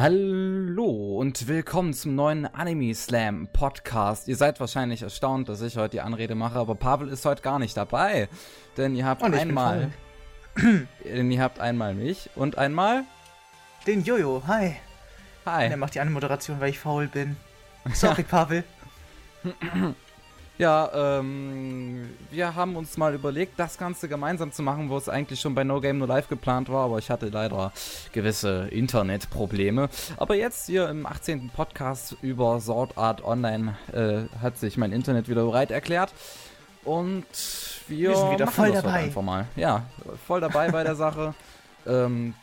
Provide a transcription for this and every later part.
Hallo und willkommen zum neuen Anime Slam Podcast. Ihr seid wahrscheinlich erstaunt, dass ich heute die Anrede mache, aber Pavel ist heute gar nicht dabei. Denn ihr habt einmal. denn ihr habt einmal mich und einmal. Den Jojo, hi. Hi. Der macht die Anmoderation, weil ich faul bin. Sorry, Pavel. Ja, ähm, wir haben uns mal überlegt, das Ganze gemeinsam zu machen, wo es eigentlich schon bei No Game No Live geplant war, aber ich hatte leider gewisse Internetprobleme. Aber jetzt hier im 18. Podcast über Sword Art Online äh, hat sich mein Internet wieder bereit erklärt. Und wir, Wir sind wieder voll dabei. Einfach mal. Ja, voll dabei bei der Sache. Ähm,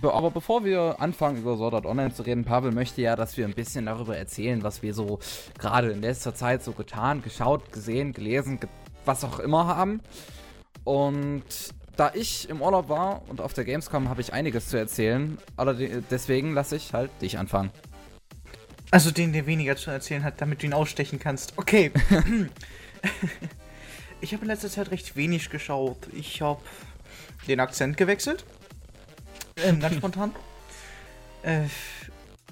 be aber bevor wir anfangen, über Sword Art Online zu reden, Pavel möchte ja, dass wir ein bisschen darüber erzählen, was wir so gerade in letzter Zeit so getan, geschaut, gesehen, gelesen, ge was auch immer haben. Und da ich im Urlaub war und auf der Gamescom habe ich einiges zu erzählen. Allerdings, deswegen lasse ich halt dich anfangen. Also den, der weniger zu erzählen hat, damit du ihn ausstechen kannst. Okay. ich habe in letzter Zeit recht wenig geschaut. Ich habe den Akzent gewechselt. Ähm, ganz spontan. Äh,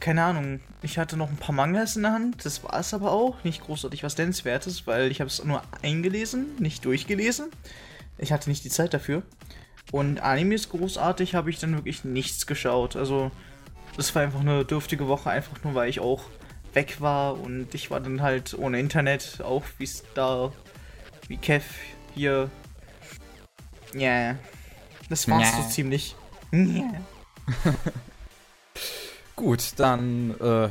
keine Ahnung. Ich hatte noch ein paar Mangas in der Hand. Das war es aber auch. Nicht großartig was Nennenswertes, weil ich habe es nur eingelesen, nicht durchgelesen. Ich hatte nicht die Zeit dafür. Und Animes großartig habe ich dann wirklich nichts geschaut. Also, das war einfach eine dürftige Woche, einfach nur weil ich auch weg war und ich war dann halt ohne Internet, auch wie es da, wie Kev hier. Ja, das war's Ja. so ziemlich. Ja. Gut, dann, äh,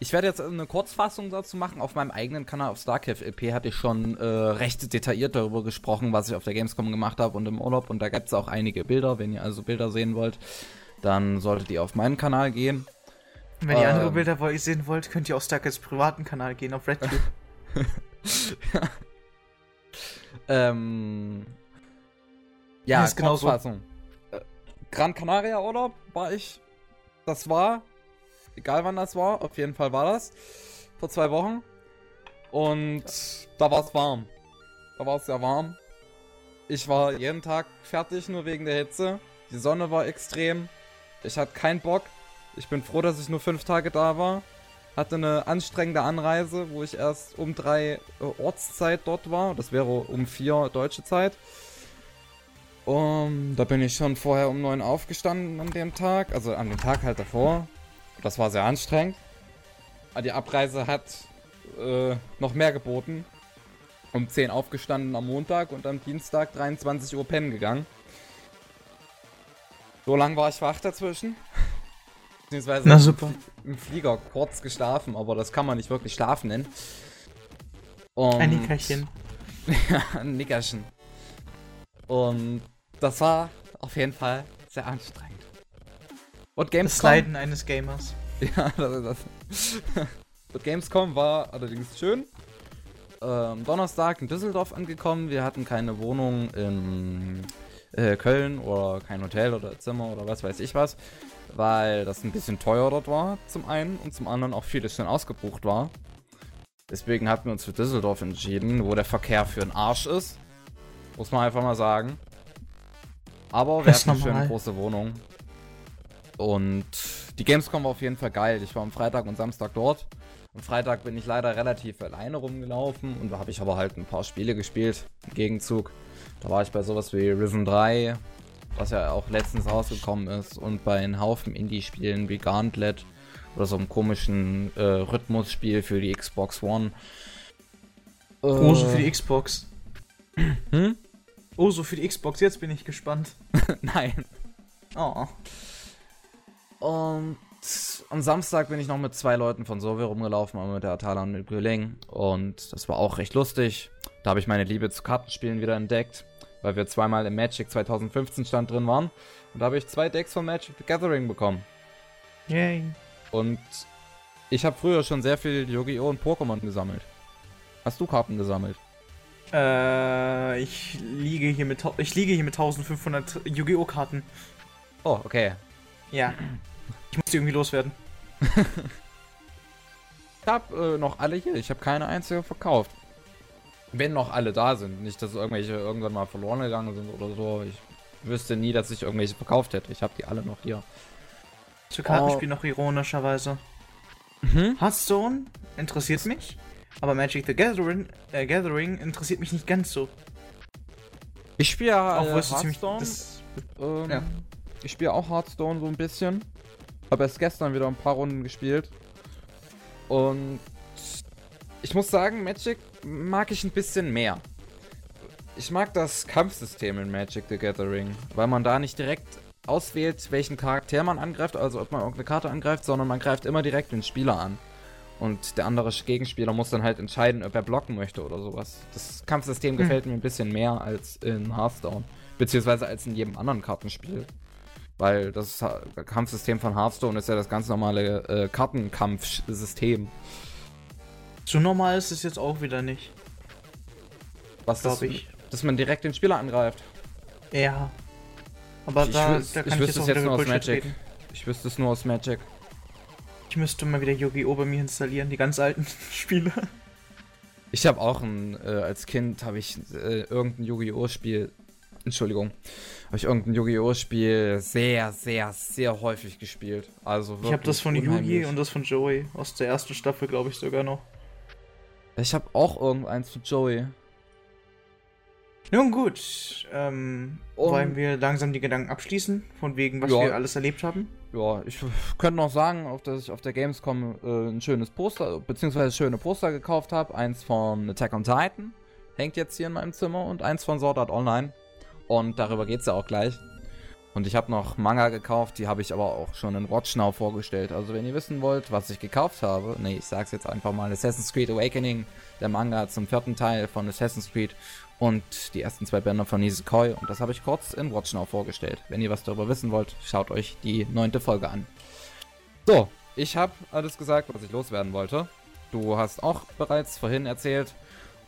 ich werde jetzt eine Kurzfassung dazu machen. Auf meinem eigenen Kanal auf Starcraft LP hatte ich schon äh, recht detailliert darüber gesprochen, was ich auf der Gamescom gemacht habe und im Urlaub. Und da gibt es auch einige Bilder. Wenn ihr also Bilder sehen wollt, dann solltet ihr auf meinen Kanal gehen. Wenn ihr andere Ähm. Bilder wo ihr sehen wollt, könnt ihr auf Starkets privaten Kanal gehen, auf RedTube. Ähm, ja, Ja, ist genau so. Gran Canaria Urlaub war ich. Das war, egal wann das war, auf jeden Fall war das. Vor zwei Wochen. Und da war es warm. Da war es sehr warm. Ich war jeden Tag fertig, nur wegen der Hitze. Die Sonne war extrem. Ich hatte keinen Bock. Ich bin froh, dass ich nur fünf Tage da war. Hatte eine anstrengende Anreise, wo ich erst um drei äh, Ortszeit dort war. Das wäre um vier deutsche Zeit. Um, da bin ich schon vorher um neun aufgestanden an dem Tag. Also an dem Tag halt davor. Das war sehr anstrengend. Aber Die Abreise hat äh, noch mehr geboten. Um 10 aufgestanden am Montag und am Dienstag 23 Uhr pennen gegangen. So lang war ich wach dazwischen. Beziehungsweise Na super. im Flieger kurz geschlafen, aber das kann man nicht wirklich schlafen nennen. Und Ein Nickerchen. ein Nickerchen. Und das war auf jeden Fall sehr anstrengend. Und Das Gamescom, Leiden eines Gamers. ja, das ist das. Und Gamescom war allerdings schön. Ähm, Donnerstag in Düsseldorf angekommen. Wir hatten keine Wohnung in äh, Köln oder kein Hotel oder Zimmer oder was weiß ich was, weil das ein bisschen teuer dort war, zum einen und zum anderen auch vieles schon ausgebucht war. Deswegen hatten wir uns für Düsseldorf entschieden, wo der Verkehr für den Arsch ist. Muss man einfach mal sagen. Aber wir hatten eine schöne große Wohnung. Und die Gamescom war auf jeden Fall geil. Ich war am Freitag und Samstag dort. Am Freitag bin ich leider relativ alleine rumgelaufen und da habe ich aber halt ein paar Spiele gespielt im Gegenzug. Da war ich bei sowas wie Risen 3, was ja auch letztens rausgekommen ist, und bei einem Haufen Indie-Spielen wie Gauntlet oder so einem komischen äh, Rhythmusspiel für die Xbox One. So Äh, für die Xbox. Hm? Oh, so für die Xbox. Jetzt bin ich gespannt. Nein. Oh. Und am Samstag bin ich noch mit zwei Leuten von Sovir rumgelaufen, einmal mit der Atala und mit Güling. Und das war auch recht lustig. Da habe ich meine Liebe zu Kartenspielen wieder entdeckt, weil wir zweimal im Magic 2015 Stand drin waren. Und da habe ich zwei Decks von Magic the Gathering bekommen. Yay. Und ich habe früher schon sehr viel Yu-Gi-Oh! und Pokémon gesammelt. Hast du Karten gesammelt? Äh, ich liege hier mit, ich liege hier mit 1500 Yu-Gi-Oh! Karten. Oh, okay. Ja. Ich muss die irgendwie loswerden. Ich habe äh, noch alle hier. Ich habe keine einzige verkauft. Wenn noch alle da sind. Nicht, dass irgendwelche irgendwann mal verloren gegangen sind oder so. Ich wüsste nie, dass ich irgendwelche verkauft hätte. Ich habe die alle noch hier. Zu Kartenspiel noch ironischerweise. Mhm. Hearthstone interessiert mich, aber Magic the Gathering, äh, Gathering interessiert mich nicht ganz so. Ich spiele ja Obwohl äh. Hearthstone. Das, ähm, ja. Ich spiele auch Hearthstone so ein bisschen. Habe erst gestern wieder ein paar Runden gespielt. Und ich muss sagen, Magic mag ich ein bisschen mehr. Ich mag das Kampfsystem in Magic the Gathering, weil man da nicht direkt auswählt, welchen Charakter man angreift, also ob man irgendeine Karte angreift, sondern man greift immer direkt den Spieler an. Und der andere Gegenspieler muss dann halt entscheiden, ob er blocken möchte oder sowas. Das Kampfsystem gefällt mir ein bisschen mehr als in Hearthstone. Beziehungsweise als in jedem anderen Kartenspiel. Weil das Kampfsystem von Hearthstone ist ja das ganz normale äh, Kartenkampfsystem. so normal ist es jetzt auch wieder nicht. Was das, Glaub ich. dass man direkt den Spieler angreift. Ja. Aber Ich da, wüs- da ich kann wüsste es jetzt nur aus Magic. reden. Ich wüsste es nur aus Magic. Ich müsste mal wieder Yu-Gi-Oh! bei mir installieren, die ganz alten Spiele. Ich habe auch ein, äh, als Kind habe ich äh, irgendein Yu-Gi-Oh! Spiel, Entschuldigung, habe ich irgendein Yu-Gi-Oh! Spiel sehr, sehr, sehr häufig gespielt. Also Ich habe das von wirklich Yugi und das von Joey aus der ersten Staffel, glaube ich sogar noch. Ich habe auch irgendeins für Joey. Nun gut, ähm, Und- wollen wir langsam die Gedanken abschließen, von wegen, was Ja. wir alles erlebt haben? Ja, ich könnte noch sagen, dass ich auf der Gamescom äh, ein schönes Poster, beziehungsweise schöne Poster gekauft habe. Eins von Attack on Titan, hängt jetzt hier in meinem Zimmer, und eins von Sword Art Online. Und darüber geht's ja auch gleich. Und ich habe noch Manga gekauft, die habe ich aber auch schon in Watch Now vorgestellt. Also wenn ihr wissen wollt, was ich gekauft habe, nee, ich sag's jetzt einfach mal, Assassin's Creed Awakening, der Manga zum vierten Teil von Assassin's Creed und die ersten zwei Bänder von Nisekoi. Und das habe ich kurz in Watch Now vorgestellt. Wenn ihr was darüber wissen wollt, schaut euch die neunte Folge an. So, ich habe alles gesagt, was ich loswerden wollte. Du hast auch bereits vorhin erzählt.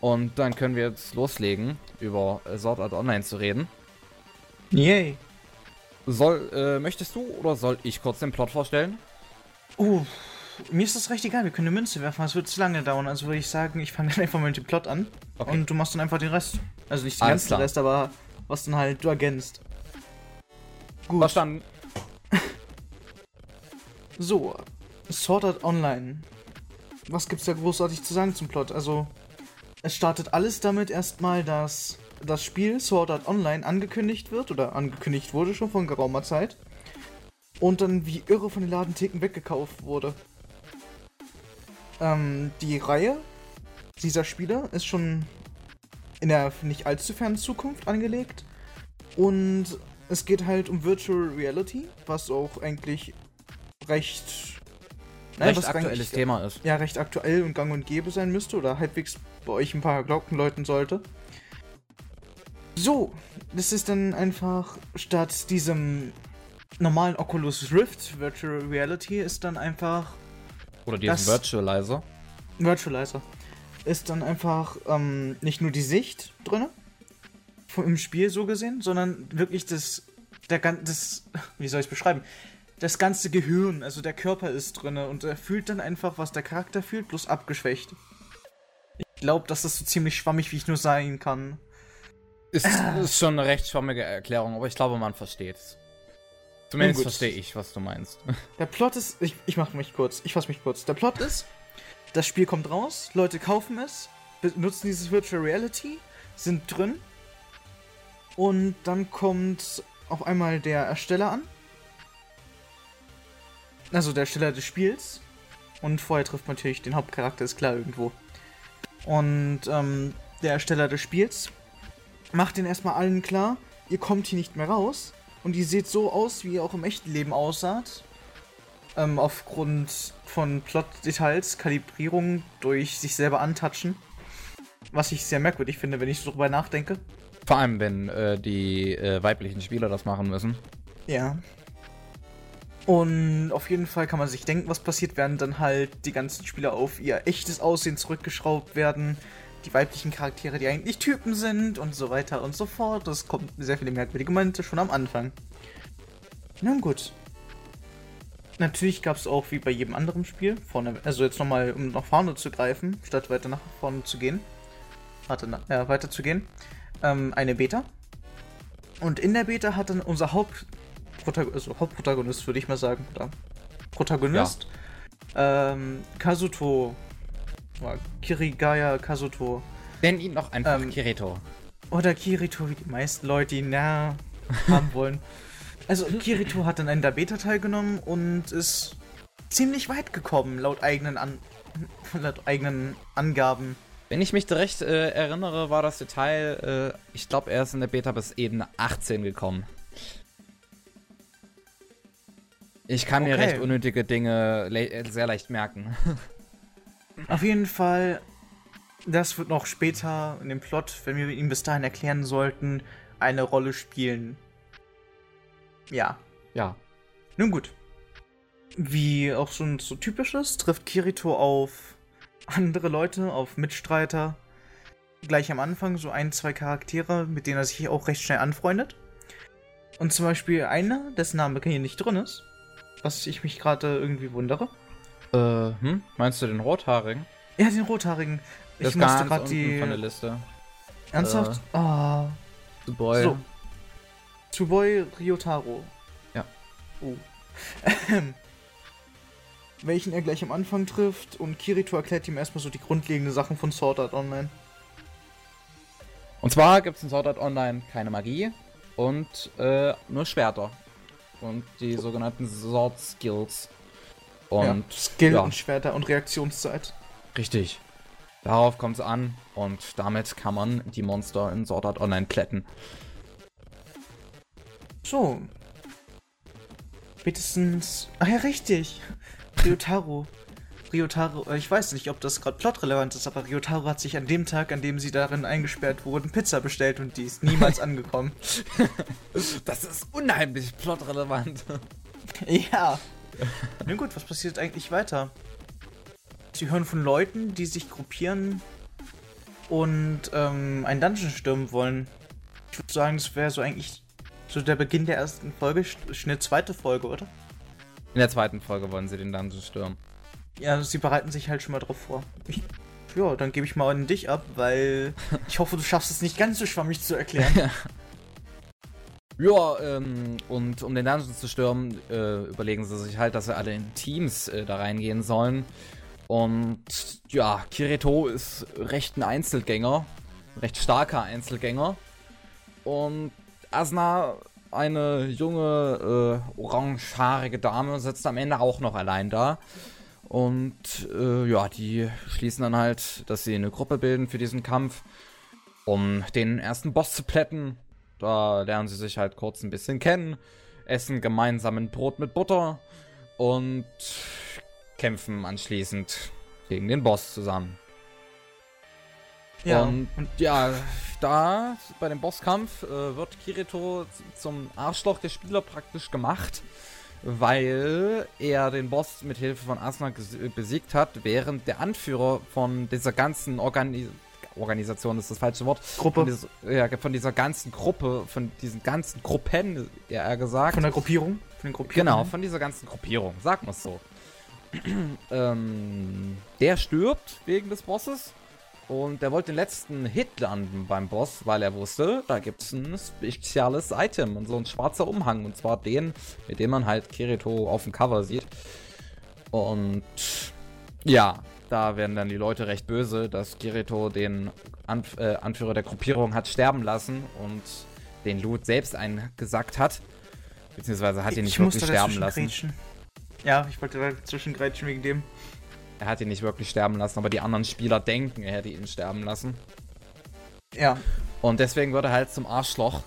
Und dann können wir jetzt loslegen, über Sword Art Online zu reden. Yay. Soll, äh, möchtest du oder soll ich kurz den Plot vorstellen? Uh, mir ist das recht egal, wir können eine Münze werfen, das wird zu lange dauern. Also würde ich sagen, ich fange dann einfach mal mit dem Plot an. Okay. Und du machst dann einfach den Rest. Also nicht den Alles ganzen klar. Rest, aber was dann halt du ergänzt. Gut. Verstanden. So, Sword Art Online. Was gibt's da großartig zu sagen zum Plot? Also, es startet alles damit erstmal, dass das Spiel Sword Art Online angekündigt wird oder angekündigt wurde schon vor geraumer Zeit und dann wie irre von den Ladentheken weggekauft wurde. Ähm, die Reihe dieser Spiele ist schon in der nicht allzu fernen Zukunft angelegt und es geht halt um Virtual Reality, was auch eigentlich recht, naja, Recht aktuelles eigentlich- Thema ist. ja, recht aktuell und gang und gäbe sein müsste oder halbwegs bei euch ein paar Glocken läuten sollte. So, das ist dann einfach statt diesem normalen Oculus Rift Virtual Reality ist dann einfach Oder diesen Virtualizer. Virtualizer. Ist dann einfach ähm, nicht nur die Sicht drin im Spiel so gesehen, sondern wirklich das der das wie soll ich es beschreiben? Das ganze Gehirn, also der Körper ist drin und er fühlt dann einfach, was der Charakter fühlt, bloß abgeschwächt. Ich glaube, das ist so ziemlich schwammig, wie ich nur sein kann. Ist, ist schon eine recht schwammige Erklärung, aber ich glaube, man versteht es. Zumindest verstehe ich, was du meinst. Der Plot ist, ich, ich mache mich kurz, ich fasse mich kurz. Der Plot ist, das Spiel kommt raus, Leute kaufen es, benutzen dieses Virtual Reality, sind drin und dann kommt auf einmal der Ersteller an. Also der Ersteller des Spiels. Und vorher trifft man natürlich den Hauptcharakter, ist klar irgendwo. Und ähm, der Ersteller des Spiels macht den erstmal allen klar, ihr kommt hier nicht mehr raus. Und die sieht so aus, wie ihr auch im echten Leben aussaht. Ähm, aufgrund von Plot-Details, Kalibrierung durch sich selber antatschen. Was ich sehr merkwürdig finde, wenn ich so drüber nachdenke. Vor allem, wenn äh, die äh, weiblichen Spieler das machen müssen. Ja. Und auf jeden Fall kann man sich denken, was passiert, während dann halt die ganzen Spieler auf ihr echtes Aussehen zurückgeschraubt werden. Die weiblichen Charaktere, die eigentlich Typen sind und so weiter und so fort. Das kommt sehr viele merkwürdige Momente schon am Anfang. Nun gut. Natürlich gab es auch wie bei jedem anderen Spiel, vorne, also jetzt nochmal, um nach vorne zu greifen, statt weiter nach vorne zu gehen. Warte, na, ja, weiter zu gehen. Ähm, eine Beta. Und in der Beta hat dann unser Haupt Protag also Hauptprotagonist, würde ich mal sagen. Oder Protagonist. Ähm, Kazuto. Kirigaya Kazuto. Nenn ihn noch einfach Ähm, Kirito. Oder Kirito, wie die meisten Leute ihn na, haben wollen. Also Kirito hat an einer Beta teilgenommen und ist ziemlich weit gekommen, laut eigenen, an laut eigenen Angaben. Wenn ich mich recht äh, erinnere, war das Detail, äh, ich glaube, er ist in der Beta bis Ebene 18 gekommen. Ich kann mir Okay. recht unnötige Dinge le äh, sehr leicht merken. Auf jeden Fall, das wird noch später in dem Plot, wenn wir ihm bis dahin erklären sollten, eine Rolle spielen. Ja. ja. Nun gut. Wie auch schon so typisch ist, trifft Kirito auf andere Leute, auf Mitstreiter. Gleich am Anfang so ein, zwei Charaktere, mit denen er sich auch recht schnell anfreundet. Und zum Beispiel einer, dessen Name hier nicht drin ist. Was ich mich gerade irgendwie wundere. Äh, hm? Meinst du den Rothaarigen? Ja, den Rothaarigen. Ich Das ist musste gerade die. von der Liste. Ernsthaft? Ah. The Boy. So. Tsuboi Ryotaro. Ja. Oh. Welchen er gleich am Anfang trifft und Kirito erklärt ihm erstmal so die grundlegenden Sachen von Sword Art Online. Und zwar gibt es in Sword Art Online keine Magie und äh, nur Schwerter. Und die sogenannten Sword Skills. Und ja. Skill ja. und Schwerter und Reaktionszeit. Richtig. Darauf kommt es an und damit kann man die Monster in Sword Art Online plätten. So. Spätestens. Ach ja, richtig. Ryotaro. Ryotaro, äh, ich weiß nicht, ob das gerade plotrelevant ist, aber Ryotaro hat sich an dem Tag, an dem sie darin eingesperrt wurden, Pizza bestellt und die ist niemals angekommen. Das ist unheimlich plotrelevant. Ja. Nun gut, was passiert eigentlich weiter? Sie hören von Leuten, die sich gruppieren und ähm, einen Dungeon stürmen wollen. Ich würde sagen, das wäre so eigentlich so der Beginn der ersten Folge, eine zweite Folge, oder? In der zweiten Folge wollen sie den Dungeon stürmen. Ja, sie bereiten sich halt schon mal drauf vor. Ich, ja, dann gebe ich mal an dich ab, weil ich hoffe, du schaffst es nicht ganz so schwammig zu erklären. Ja, ähm, und um den Dungeon zu stürmen, äh, überlegen sie sich halt, dass sie alle in Teams äh, da reingehen sollen. Und ja, Kirito ist recht ein Einzelgänger, ein recht starker Einzelgänger. Und Asna, eine junge, äh, orangehaarige Dame, sitzt am Ende auch noch allein da. Und äh, ja, die schließen dann halt, dass sie eine Gruppe bilden für diesen Kampf, um den ersten Boss zu plätten. Da lernen sie sich halt kurz ein bisschen kennen, essen gemeinsam ein Brot mit Butter und kämpfen anschließend gegen den Boss zusammen. Ja, Und, ja, da bei dem Bosskampf äh, wird Kirito zum Arschloch der Spieler praktisch gemacht, weil er den Boss mit Hilfe von Asuna besiegt hat, während der Anführer von dieser ganzen Organi Organisation ist das falsche Wort. Gruppe. Von dieser, ja, von dieser ganzen Gruppe, von diesen ganzen Gruppen, ja, er gesagt. Von der Gruppierung? Von den Gruppierungen? Genau, von dieser ganzen Gruppierung, wir es so. ähm, der stirbt wegen des Bosses und der wollte den letzten Hit landen beim Boss, weil er wusste, da gibt es ein spezielles Item und so ein schwarzer Umhang und zwar den, mit dem man halt Kirito auf dem Cover sieht. Und ja, da werden dann die Leute recht böse, dass Kirito den Anf äh, Anführer der Gruppierung hat sterben lassen und den Loot selbst eingesackt hat. Beziehungsweise hat ihn nicht wirklich musste sterben lassen. grätschen. Ja, ich wollte dazwischen grätschen wegen dem. Er hat ihn nicht wirklich sterben lassen, aber die anderen Spieler denken, er hätte ihn sterben lassen. Ja. Und deswegen wird er halt zum Arschloch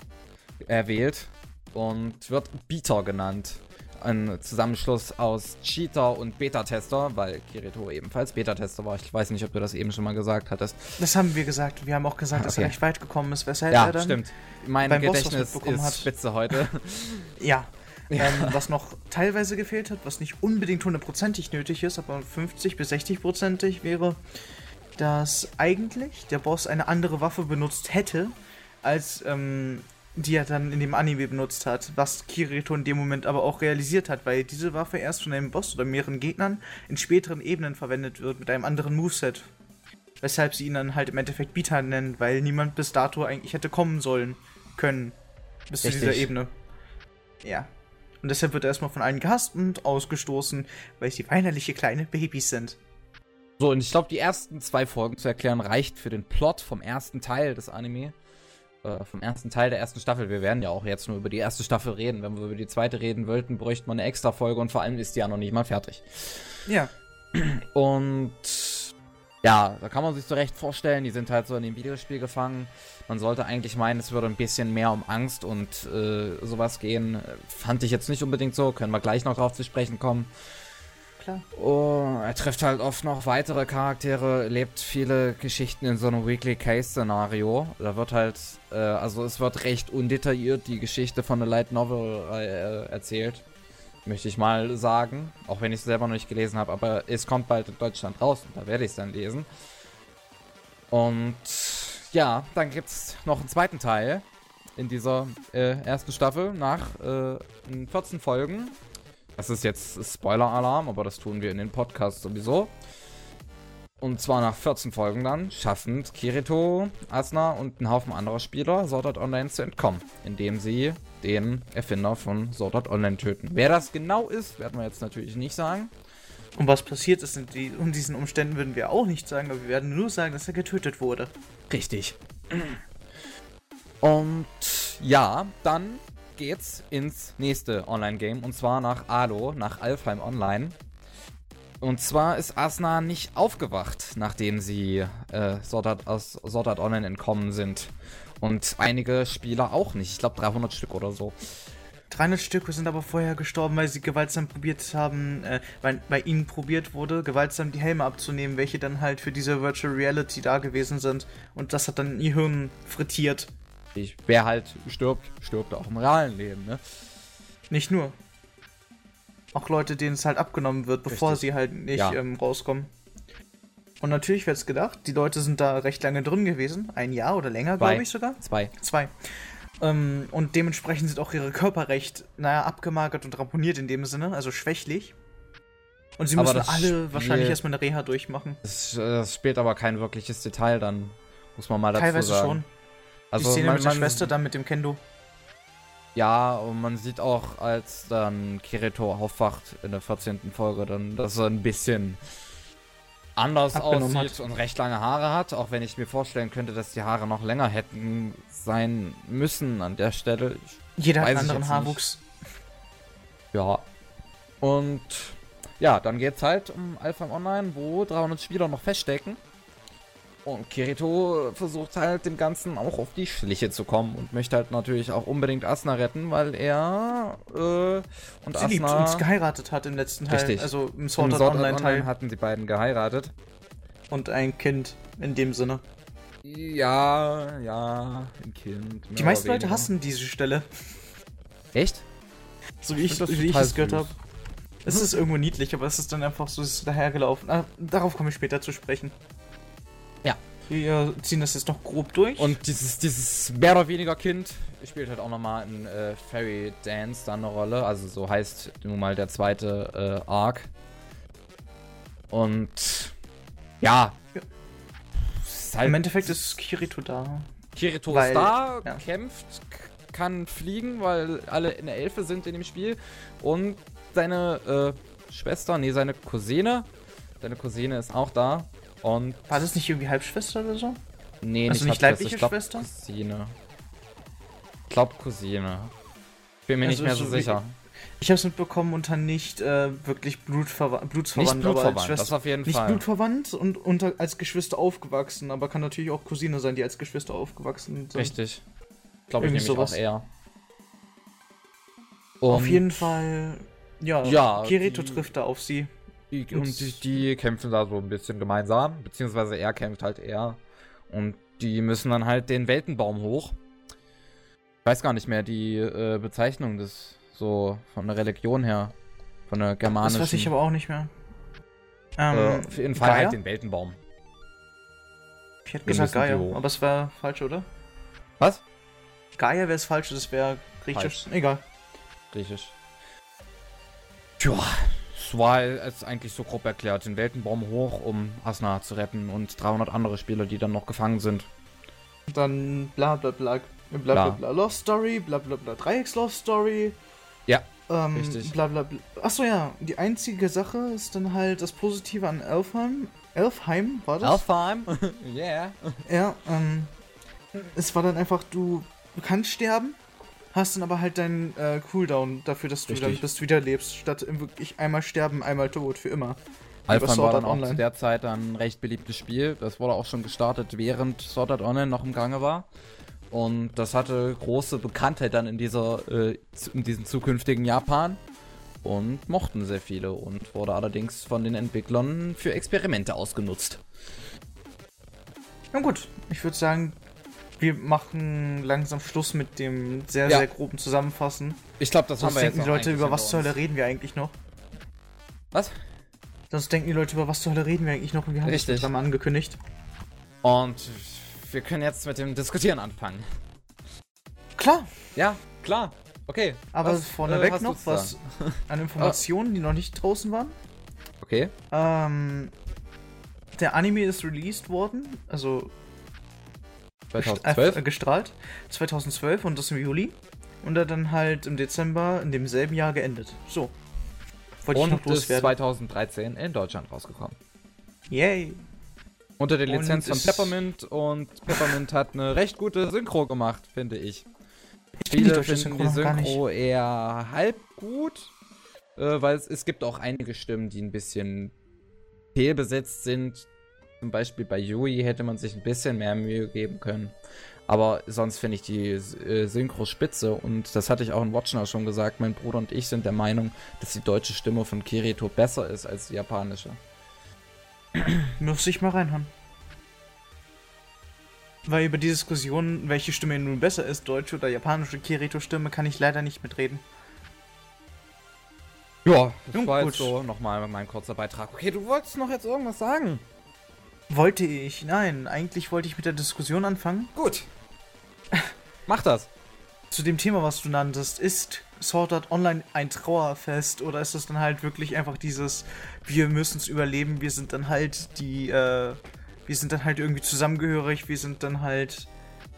erwählt und wird Beater genannt. Ein Zusammenschluss aus Cheater und Beta-Tester, weil Kirito ebenfalls Beta-Tester war. Ich weiß nicht, ob du das eben schon mal gesagt hattest. Das haben wir gesagt. Wir haben auch gesagt, dass er Okay. recht weit gekommen ist. Weshalb Ja, er dann. stimmt. Mein Gedächtnis ist hat. spitze heute. Ja. Ähm, was noch teilweise gefehlt hat, was nicht unbedingt hundertprozentig nötig ist, aber 50 bis 60-prozentig wäre, dass eigentlich der Boss eine andere Waffe benutzt hätte, als ähm, die er dann in dem Anime benutzt hat, was Kirito in dem Moment aber auch realisiert hat, weil diese Waffe erst von einem Boss oder mehreren Gegnern in späteren Ebenen verwendet wird mit einem anderen Moveset. Weshalb sie ihn dann halt im Endeffekt Beta nennen, weil niemand bis dato eigentlich hätte kommen sollen können. Bis zu Richtig. dieser Ebene. Ja. Und deshalb wird er erstmal von allen gehasst und ausgestoßen, weil sie weinerliche kleine Babys sind. So, und ich glaube, die ersten zwei Folgen zu erklären reicht für den Plot vom ersten Teil des Anime. Äh, vom ersten Teil der ersten Staffel. Wir werden ja auch jetzt nur über die erste Staffel reden. Wenn wir über die zweite reden wollten, bräuchte man eine extra Folge und vor allem ist die ja noch nicht mal fertig. Ja. Und ja, da kann man sich so recht vorstellen, die sind halt so in dem Videospiel gefangen. Man sollte eigentlich meinen, es würde ein bisschen mehr um Angst und äh, sowas gehen. Fand ich jetzt nicht unbedingt so, können wir gleich noch drauf zu sprechen kommen. Klar. Oh, er trifft halt oft noch weitere Charaktere, lebt viele Geschichten in so einem Weekly Case-Szenario. Da wird halt, äh, also es wird recht undetailliert die Geschichte von der Light Novel äh, erzählt. Möchte ich mal sagen. Auch wenn ich es selber noch nicht gelesen habe, aber es kommt bald in Deutschland raus und da werde ich es dann lesen. Und ja, dann gibt es noch einen zweiten Teil in dieser äh, ersten Staffel nach äh, 14 Folgen. Das ist jetzt Spoiler-Alarm, aber das tun wir in den Podcasts sowieso. Und zwar nach 14 Folgen dann schaffen Kirito, Asuna und ein Haufen anderer Spieler Sword Art Online zu entkommen, indem sie den Erfinder von Sword Art Online töten. Wer das genau ist, werden wir jetzt natürlich nicht sagen. Und was passiert ist in, die, in diesen Umständen, würden wir auch nicht sagen, aber wir werden nur sagen, dass er getötet wurde. Richtig. Und ja, dann geht's ins nächste Online-Game und zwar nach Alo, nach Alfheim Online. Und zwar ist Asna nicht aufgewacht, nachdem sie äh, Sword aus Sword Online entkommen sind. Und einige Spieler auch nicht. Ich glaube 300 Stück oder so. 300 Stück sind aber vorher gestorben, weil sie gewaltsam probiert haben, äh, weil bei ihnen probiert wurde, gewaltsam die Helme abzunehmen, welche dann halt für diese Virtual Reality da gewesen sind. Und das hat dann ihr Hirn frittiert. Ich, wer halt stirbt, stirbt auch im realen Leben, ne? Nicht nur. Auch Leute, denen es halt abgenommen wird, bevor Richtig. sie halt nicht Ja. ähm, rauskommen. Und natürlich wird es gedacht, die Leute sind da recht lange drin gewesen. Ein Jahr oder länger, glaube ich sogar. Zwei. Zwei. Ähm, und dementsprechend sind auch ihre Körper recht, naja, abgemagert und ramponiert in dem Sinne, also schwächlich. Und sie Aber müssen alle Spiel- wahrscheinlich erstmal eine Reha durchmachen. Das, äh, das spielt aber kein wirkliches Detail dann, muss man mal dazu Teilweise sagen. schon. Also die Szene man, mit der Schwester dann mit dem Kendo. Ja, und man sieht auch, als dann Kirito aufwacht in der 14. Folge, dann, dass er ein bisschen anders Abgenommen aussieht und recht lange Haare hat, auch wenn ich mir vorstellen könnte, dass die Haare noch länger hätten sein müssen an der Stelle. Ich, Jeder hat einen anderen Haarwuchs. ja. Und ja, dann geht's halt um Alpha Online, wo 300 Spieler noch feststecken. Und Kirito versucht halt dem Ganzen auch auf die Schliche zu kommen und möchte halt natürlich auch unbedingt Asuna retten, weil er äh, und Sie liebt Asuna uns geheiratet hat im letzten Teil. Richtig. Also im im Sword Art Sword Online Teil. hatten die beiden geheiratet. Und ein Kind in dem Sinne. Ja, ja, ein Kind. Die meisten Leute hassen diese Stelle. Echt? So wie ich, wie ich es gehört habe. Es ist irgendwo niedlich, aber es ist dann einfach so es ist dahergelaufen. Ah, darauf komme ich später zu sprechen. Ja. Wir ziehen das jetzt noch grob durch. Und dieses, dieses mehr oder weniger Kind spielt halt auch nochmal in äh, Fairy Dance dann eine Rolle. Also so heißt nun mal der zweite äh, Arc. Und ja. Ja. Halt, im Endeffekt ist Kirito da. Kirito weil- ist da, ja. kämpft, kann fliegen, weil alle in der Elfe sind in dem Spiel. Und seine äh, Schwester, nee, seine Cousine. Seine Cousine ist auch da. Und War das nicht irgendwie Halbschwester oder so? Nee, Also nicht, Halbschwester, ich glaub, Schwester? Cousine. Ich glaub Cousine. Bin mir Also nicht mehr so so sicher. Ich habe es mitbekommen unter nicht äh, wirklich Blutverwa blutsverwandt, Nicht aber als blutverwandt, Schwester. das auf jeden nicht Fall. blutverwandt und unter, als Geschwister aufgewachsen, aber kann natürlich auch Cousine sein, die als Geschwister aufgewachsen sind. Richtig. Glaube ich nämlich sowas. auch eher. Auf Und jeden Fall, ja, Ja, Kirito trifft da auf sie. Die, und die, die kämpfen da so ein bisschen gemeinsam, beziehungsweise er kämpft halt eher. Und die müssen dann halt den Weltenbaum hoch. Ich weiß gar nicht mehr die äh, Bezeichnung des, so von der Religion her. Von der germanischen. Das weiß ich aber auch nicht mehr. äh, Ähm, auf jeden Fall Gaia? halt den Weltenbaum. ich hätte gesagt Gaia, aber es wäre falsch, oder? Was? Gaia wäre es falsch, das wäre griechisch. Egal. Griechisch. Tja, es war jetzt eigentlich so grob erklärt. Den Weltenbaum hoch, um Asna zu retten und 300 andere Spieler, die dann noch gefangen sind. Dann bla bla bla. Bla bla Bla. bla Lost Story, bla bla bla Dreiecks Lost Story. Ja. Ähm, Richtig. Bla bla bla. Achso, ja, die einzige Sache ist dann halt das Positive an Elfheim. Elfheim war das? Alfheim? yeah. Ja, ähm, es war dann einfach, du, du kannst sterben, hast dann aber halt deinen äh, Cooldown dafür, dass du dann Richtig. bis du wieder lebst, statt wirklich einmal sterben, einmal tot, für immer. Alpha war dann auch zu der Zeit ein recht beliebtes Spiel. Das wurde auch schon gestartet, während Sword Art Online noch im Gange war. Und das hatte große Bekanntheit dann in dieser, äh, in diesem zukünftigen Japan. Und mochten sehr viele und wurde allerdings von den Entwicklern für Experimente ausgenutzt. Na gut, ich würde sagen, wir machen langsam Schluss mit dem sehr, Ja. sehr groben Zusammenfassen. Ich glaube, das Sonst denken die Leute, über was zur Hölle reden wir eigentlich noch? Was? Sonst denken die Leute, über was zur Hölle reden wir eigentlich noch? Und wir haben das Richtig. zusammen angekündigt. Und wir können jetzt mit dem Diskutieren anfangen. Klar, Ja, klar. Okay. aber was, vorneweg äh, noch was an Informationen, die noch nicht draußen waren. Okay. Ähm, der Anime ist released worden, also 2012. äh, gestrahlt, 2012 und das im Juli. Und er dann halt im Dezember in demselben Jahr geendet. So. Wollte ich und noch ist loswerden. 2013 in Deutschland rausgekommen. Yay. Unter der Lizenz von Peppermint und Peppermint hat eine recht gute Synchro gemacht, finde ich. Ich Viele finden Synchro die noch. Synchro eher halb gut, äh, weil es, es gibt auch einige Stimmen, die ein bisschen fehlbesetzt sind. Zum Beispiel bei Yui hätte man sich ein bisschen mehr Mühe geben können. Aber sonst finde ich die äh, Synchro spitze und das hatte ich auch in Watchner schon gesagt. Mein Bruder und ich sind der Meinung, dass die deutsche Stimme von Kirito besser ist als die japanische. Muss ich mal reinhauen. Weil über die Diskussion, welche Stimme nun besser ist, deutsche oder japanische Kirito-Stimme, kann ich leider nicht mitreden. Ja, das Nun war gut. jetzt so nochmal mein kurzer Beitrag. Okay, du wolltest noch jetzt irgendwas sagen. Wollte ich? Nein, eigentlich wollte ich mit der Diskussion anfangen. Gut. Mach das. Zu dem Thema, was du nanntest, ist Sword Art Online ein Trauerfest oder ist das dann halt wirklich einfach dieses, wir müssen es überleben, wir sind dann halt die, äh, wir sind dann halt irgendwie zusammengehörig, wir sind dann halt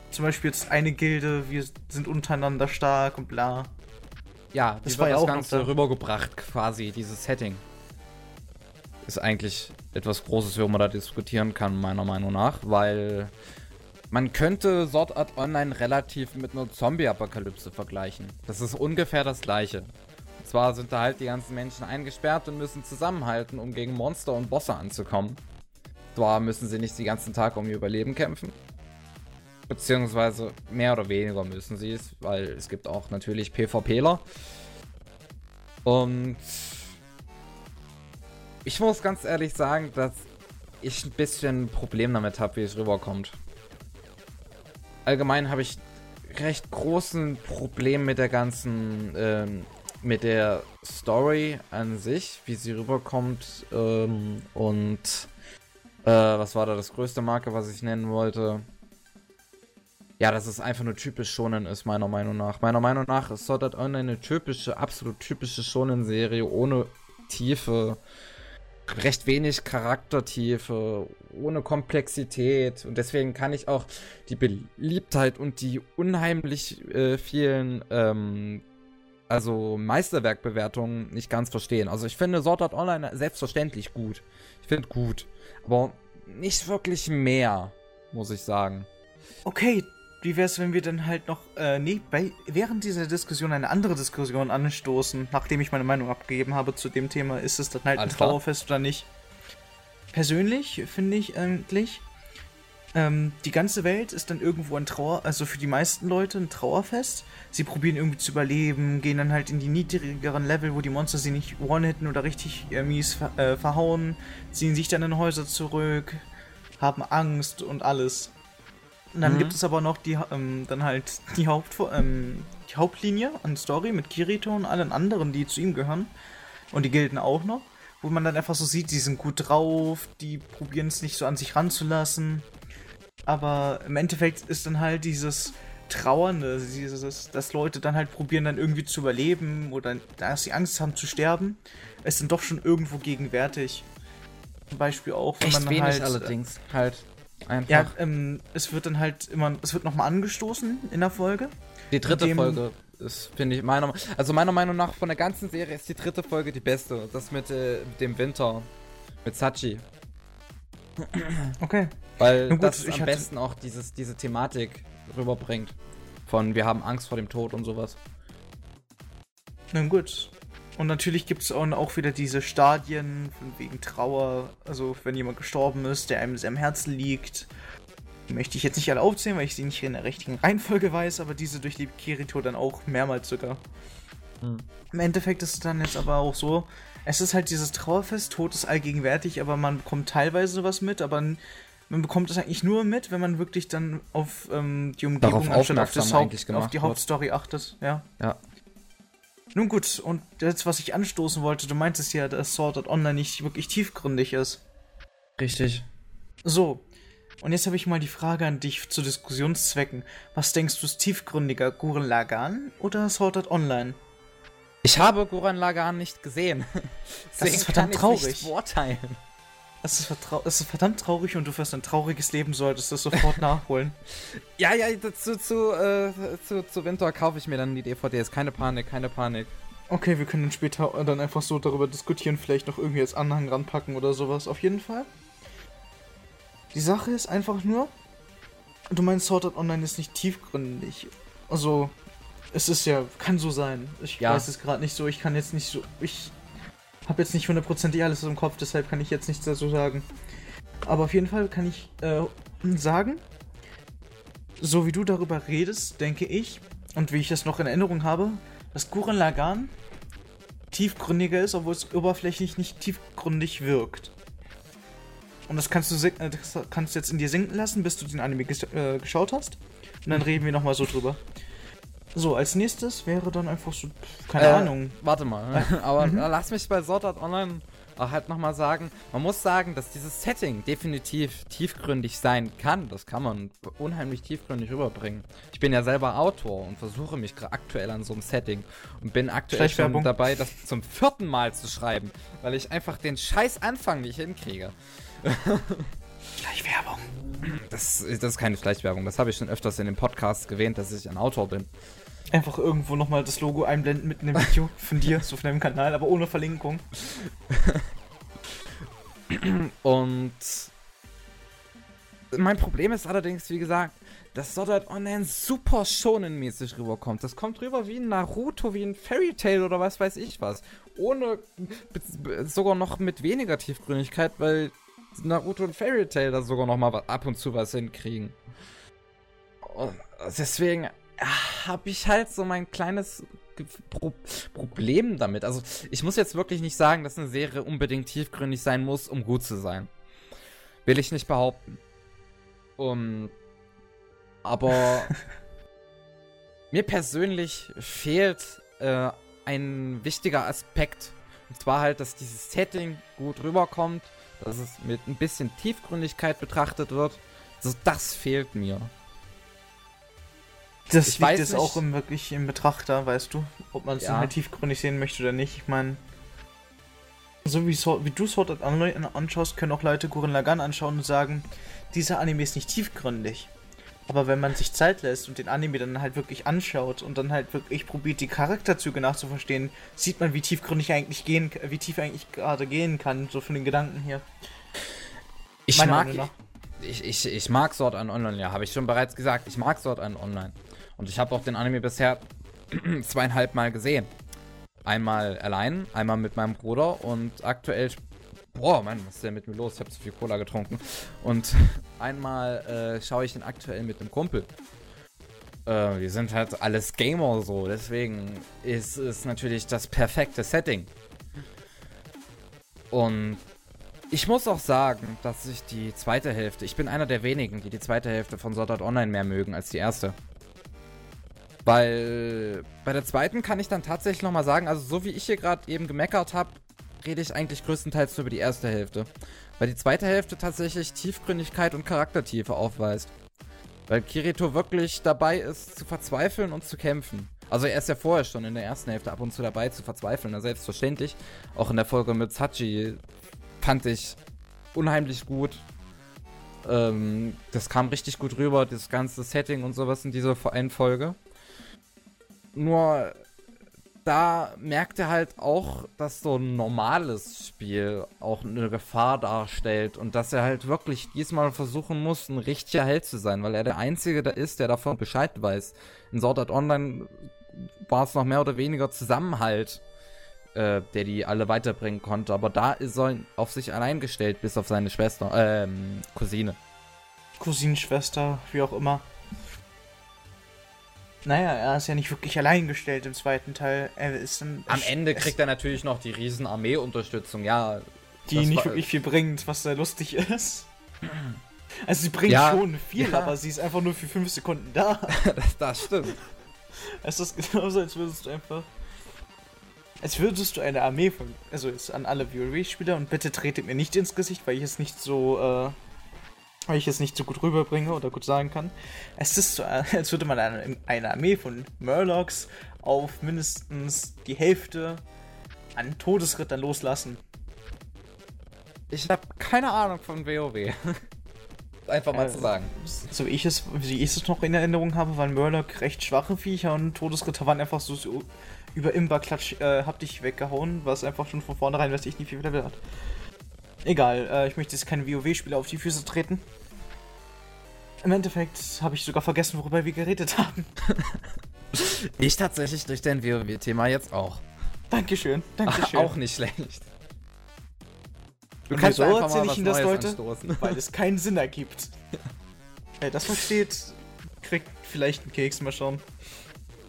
zum Beispiel jetzt eine Gilde, wir sind untereinander stark und bla. Ja, Das war ja das auch noch Ganze rübergebracht, quasi, dieses Setting. Ist eigentlich etwas Großes, worüber man da diskutieren kann, meiner Meinung nach, weil man könnte Sword Art Online relativ mit einer Zombie-Apokalypse vergleichen. Das ist ungefähr das gleiche. Und zwar sind da halt die ganzen Menschen eingesperrt und müssen zusammenhalten, um gegen Monster und Bosse anzukommen. Zwar müssen sie nicht den ganzen Tag um ihr Überleben kämpfen. Beziehungsweise mehr oder weniger müssen sie es, weil es gibt auch natürlich PvPler. Und ich muss ganz ehrlich sagen, dass ich ein bisschen ein Problem damit habe, wie es rüberkommt. Allgemein habe ich recht großen Problem mit der ganzen, ähm, mit der Story an sich, wie sie rüberkommt. Ähm, und äh, was war da das größte Marke, was ich nennen wollte? Ja, dass es einfach nur typisch Shonen ist, meiner Meinung nach. Meiner Meinung nach ist Sword Art Online eine typische, absolut typische Shonen-Serie ohne Tiefe, recht wenig Charaktertiefe, ohne Komplexität. Und deswegen kann ich auch die Beliebtheit und die unheimlich äh, vielen, ähm, also Meisterwerkbewertungen nicht ganz verstehen. Also ich finde Sword Art Online selbstverständlich gut. Ich finde gut. Aber nicht wirklich mehr, muss ich sagen. Okay, wie wär's, wenn wir dann halt noch, äh, nee, bei, während dieser Diskussion eine andere Diskussion anstoßen, nachdem ich meine Meinung abgegeben habe zu dem Thema, ist es dann halt Alles ein klar. Trauerfest oder nicht? Persönlich finde ich eigentlich, ähm, die ganze Welt ist dann irgendwo ein Trauer, also für die meisten Leute ein Trauerfest. Sie probieren irgendwie zu überleben, gehen dann halt in die niedrigeren Level, wo die Monster sie nicht one-hitten oder richtig äh, mies ver äh, verhauen, ziehen sich dann in Häuser zurück, haben Angst und alles. Und dann Mhm. gibt es aber noch die, ähm, dann halt die, Haupt, ähm, die Hauptlinie an Story mit Kirito und allen anderen, die zu ihm gehören. Und die Gilden auch noch. Wo man dann einfach so sieht, die sind gut drauf, die probieren es nicht so an sich ranzulassen. Aber im Endeffekt ist dann halt dieses Trauernde, dieses, dass Leute dann halt probieren, dann irgendwie zu überleben oder dass sie Angst haben zu sterben, ist dann doch schon irgendwo gegenwärtig. Zum Beispiel auch, wenn Echt man wenig halt. allerdings. Halt einfach. Ja, ähm, es wird dann halt immer, es wird nochmal angestoßen in der Folge. die dritte Folge ist, finde ich, meiner Also meiner Meinung nach von der ganzen Serie ist die dritte Folge die beste. Das mit äh, dem Winter. Mit Sachi. Okay. Weil Nun gut, das am besten auch dieses, diese Thematik rüberbringt. Von wir haben Angst vor dem Tod und sowas. Na gut. Und natürlich gibt es auch, wieder diese Stadien wegen Trauer, also wenn jemand gestorben ist, der einem sehr am Herzen liegt. Die möchte ich jetzt nicht alle aufzählen, weil ich sie nicht in der richtigen Reihenfolge weiß, aber diese durchlebt Kirito dann auch mehrmals sogar. Hm. Im Endeffekt ist es dann jetzt aber auch so, es ist halt dieses Trauerfest, Tod ist allgegenwärtig, aber man bekommt teilweise sowas mit, aber man bekommt es eigentlich nur mit, wenn man wirklich dann auf ähm, die Umgebung Darauf anstatt auf, das Haupt, auf die. Hauptstory achtet, ja. Ja. Nun gut, und jetzt, was ich anstoßen wollte, du meintest ja, dass Sword Art Online nicht wirklich tiefgründig ist. Richtig. So, und jetzt habe ich mal die Frage an dich zu Diskussionszwecken. Was denkst du ist tiefgründiger, Gurren Lagann oder Sword Art Online? Ich habe Goran Lagan nicht gesehen. Deswegen ist verdammt kann ich traurig. nicht beurteilen. Es ist, es ist verdammt traurig und du wirst ein trauriges Leben solltest das sofort nachholen. Ja, ja, zu, zu, äh, zu, zu Winter kaufe ich mir dann die DVDs. Keine Panik, keine Panik. Okay, wir können später dann einfach so darüber diskutieren, vielleicht noch irgendwie als Anhang ranpacken oder sowas. Auf jeden Fall. Die Sache ist einfach nur, du meinst Sword Art Online ist nicht tiefgründig. Also, es ist ja, kann so sein. Ich Ja. weiß es gerade nicht so, ich kann jetzt nicht so, ich habe jetzt nicht hundertprozentig alles im Kopf, deshalb kann ich jetzt nichts dazu sagen. Aber auf jeden Fall kann ich äh, sagen, so wie du darüber redest, denke ich, und wie ich das noch in Erinnerung habe, dass Gurren Lagann tiefgründiger ist, obwohl es oberflächlich nicht tiefgründig wirkt. Und das kannst du äh, das kannst jetzt in dir sinken lassen, bis du den Anime ges äh, geschaut hast. Und dann reden wir nochmal so drüber. So, als nächstes wäre dann einfach so, keine Äh, Ahnung. Warte mal. Aber Mhm. äh, lass mich bei Sword Art Online auch halt nochmal sagen, man muss sagen, dass dieses Setting definitiv tiefgründig sein kann. Das kann man unheimlich tiefgründig rüberbringen. Ich bin ja selber Autor und versuche mich aktuell an so einem Setting und bin aktuell schon Schleichwerbung. dabei, das zum vierten Mal zu schreiben, weil ich einfach den scheiß Anfang nicht hinkriege. Gleich Werbung. Das, das ist keine Schleichwerbung, das habe ich schon öfters in den Podcasts erwähnt, dass ich ein Autor bin. Einfach irgendwo nochmal das Logo einblenden mit einem Video von dir, so von deinem Kanal, aber ohne Verlinkung. Und mein Problem ist allerdings, wie gesagt, dass Sword Art Online super shonen-mäßig rüberkommt. Das kommt rüber wie ein Naruto, wie ein Fairy Tail oder was weiß ich was. Ohne, sogar noch mit weniger Tiefgründigkeit, weil Naruto und Fairy Tail da sogar noch mal wa- ab und zu was hinkriegen. Und deswegen habe ich halt so mein kleines Pro Problem damit. Also ich muss jetzt wirklich nicht sagen, dass eine Serie unbedingt tiefgründig sein muss, um gut zu sein. Will ich nicht behaupten. Um, aber mir persönlich fehlt äh, ein wichtiger Aspekt. Und zwar halt, dass dieses Setting gut rüberkommt, dass es mit ein bisschen Tiefgründigkeit betrachtet wird. Also das fehlt mir. Das Ich liegt jetzt nicht- auch im, wirklich im Betrachter, weißt du, ob man es Ja. halt tiefgründig sehen möchte oder nicht. Ich meine, so wie, Sword- wie du Sword Art Online anschaust, können auch Leute Gurren Lagann anschauen und sagen, dieser Anime ist nicht tiefgründig. Aber wenn man sich Zeit lässt und den Anime dann halt wirklich anschaut und dann halt wirklich probiert, die Charakterzüge nachzuverstehen, sieht man, wie tiefgründig eigentlich gehen, wie tief eigentlich gerade gehen kann, so von den Gedanken hier. Ich Meiner mag, ich, ich, ich mag Sword Art Online, ja, habe ich schon bereits gesagt. Ich mag Sword Art Online. Und ich habe auch den Anime bisher zweieinhalb Mal gesehen. Einmal allein, einmal mit meinem Bruder und aktuell. Boah, Mann, was ist denn mit mir los? Ich habe zu viel Cola getrunken. Und einmal äh, schaue ich ihn aktuell mit einem Kumpel. Äh, wir sind halt alles Gamer so, deswegen ist es natürlich das perfekte Setting. Und ich muss auch sagen, dass ich die zweite Hälfte, ich bin einer der wenigen, die die zweite Hälfte von Sword Art Online mehr mögen als die erste. Weil bei der zweiten kann ich dann tatsächlich nochmal sagen, also so wie ich hier gerade eben gemeckert habe, rede ich eigentlich größtenteils über die erste Hälfte. Weil die zweite Hälfte tatsächlich Tiefgründigkeit und Charaktertiefe aufweist. Weil Kirito wirklich dabei ist, zu verzweifeln und zu kämpfen. Also er ist ja vorher schon in der ersten Hälfte ab und zu dabei zu verzweifeln, na, selbstverständlich. Auch in der Folge mit Sachi fand ich unheimlich gut. Ähm, das kam richtig gut rüber, das ganze Setting und sowas in dieser einen Folge. Nur da merkt er halt auch, dass so ein normales Spiel auch eine Gefahr darstellt und dass er halt wirklich diesmal versuchen muss, ein richtiger Held zu sein, weil er der Einzige da ist, der davon Bescheid weiß. In Sword Art Online war es noch mehr oder weniger Zusammenhalt, äh, der die alle weiterbringen konnte, aber da ist er auf sich allein gestellt, bis auf seine Schwester, ähm, Cousine. Cousinenschwester, wie auch immer. Naja, er ist ja nicht wirklich allein gestellt im zweiten Teil. Er ist dann, Am Ende kriegt er natürlich noch die riesen Armee-Unterstützung, ja. Die nicht wirklich viel bringt, was sehr lustig ist. Also sie bringt Ja, schon viel, ja. aber sie ist einfach nur für 5 Sekunden da. das, das stimmt. Es ist genauso, als würdest du einfach. Als würdest du eine Armee von. Also jetzt an alle WoW-Spieler und bitte tretet mir nicht ins Gesicht, weil ich es nicht so. Äh, weil ich es nicht so gut rüberbringe oder gut sagen kann. Es ist so, als würde man eine, eine Armee von Murlocs auf mindestens die Hälfte an Todesrittern loslassen. Ich habe keine Ahnung von WoW. Einfach mal Äh, zu sagen. So wie ich es, wie ich es noch in Erinnerung habe, waren Murloc recht schwache Viecher und Todesritter waren einfach so, so über Imba-Klatsch, äh, hab dich weggehauen, was einfach schon von vornherein, weiß ich nicht, wie viel Level hat. Egal, äh, ich möchte jetzt keine WoW-Spieler auf die Füße treten. Im Endeffekt habe ich sogar vergessen, worüber wir geredet haben. Ich tatsächlich durch dein WoW-Thema jetzt auch. Dankeschön, Dankeschön. Auch nicht schlecht. Du Und kannst wieso einfach erzähl mal ich Ihnen das, Neues Leute? anstoßen. Weil es keinen Sinn ergibt. Wer das versteht, kriegt vielleicht einen Keks, mal schauen.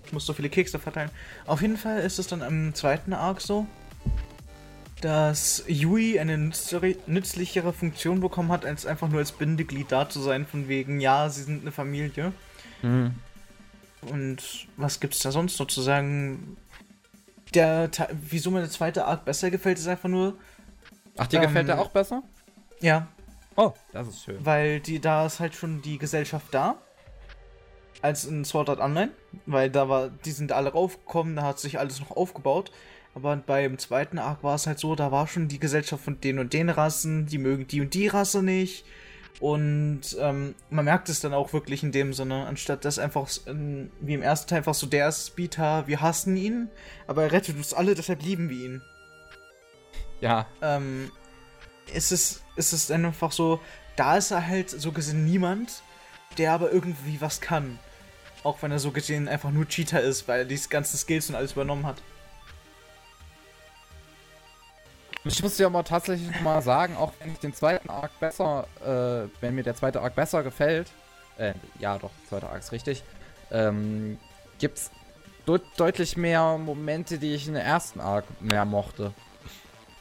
Ich muss so viele Kekse verteilen. Auf jeden Fall ist es dann im zweiten Arc so, dass Yui eine nützlichere Funktion bekommen hat, als einfach nur als Bindeglied da zu sein, von wegen, ja, sie sind eine Familie. Hm. Und was gibt's da sonst noch zu sagen? Der, wieso mir der zweite Arc besser gefällt, ist einfach nur, Ach, dir gefällt der Ähm, auch besser? ja, Oh, das ist schön. Weil die, da ist halt schon die Gesellschaft da. Als in Sword Art Online. Weil da war, die sind alle raufgekommen, da hat sich alles noch aufgebaut. Aber beim zweiten Arc war es halt so, da war schon die Gesellschaft von den und den Rassen, die mögen die und die Rasse nicht. Und ähm, man merkt es dann auch wirklich in dem Sinne, anstatt dass einfach ähm, wie im ersten Teil einfach so, der ist Speeder, wir hassen ihn, aber er rettet uns alle, deshalb lieben wir ihn Ja, ähm, ist es, ist es dann einfach so, da ist er halt so gesehen niemand, der aber irgendwie was kann. Auch wenn er so gesehen einfach nur Cheater ist, weil er die ganzen Skills und alles übernommen hat. Ich muss dir aber tatsächlich mal sagen, auch wenn ich den zweiten Arc besser, äh, wenn mir der zweite Arc besser gefällt, äh, ja doch, zweiter Arc ist richtig, ähm, gibt's deut deutlich mehr Momente, die ich in der ersten Arc mehr mochte.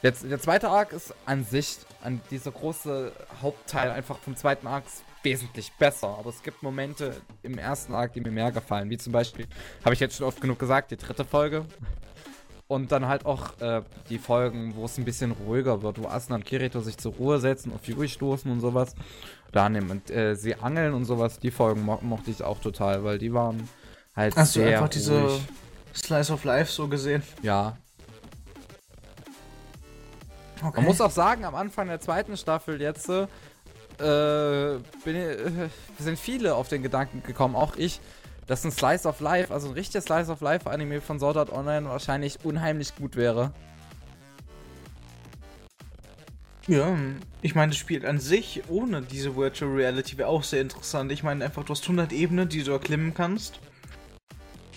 Jetzt, der zweite Arc ist an sich, an dieser große Hauptteil einfach vom zweiten Arc wesentlich besser. Aber es gibt Momente im ersten Arc, die mir mehr gefallen. Wie zum Beispiel, habe ich jetzt schon oft genug gesagt, die dritte Folge. Und dann halt auch äh, die Folgen, wo es ein bisschen ruhiger wird, wo Asuna und Kirito sich zur Ruhe setzen, auf Yui stoßen und sowas. Da nehmen und äh, sie angeln und sowas. Die Folgen mo mochte ich auch total, weil die waren halt Hast du sehr einfach diese ruhig. Slice of Life so gesehen? Ja, Okay. Man muss auch sagen, am Anfang der zweiten Staffel jetzt äh, bin, äh, sind viele auf den Gedanken gekommen, auch ich, dass ein Slice of Life, also ein richtiges Slice of Life Anime von Sword Art Online wahrscheinlich unheimlich gut wäre. Ja, ich meine, das Spiel an sich ohne diese Virtual Reality wäre auch sehr interessant. Ich meine, einfach, du hast 100 Ebenen, die du erklimmen kannst.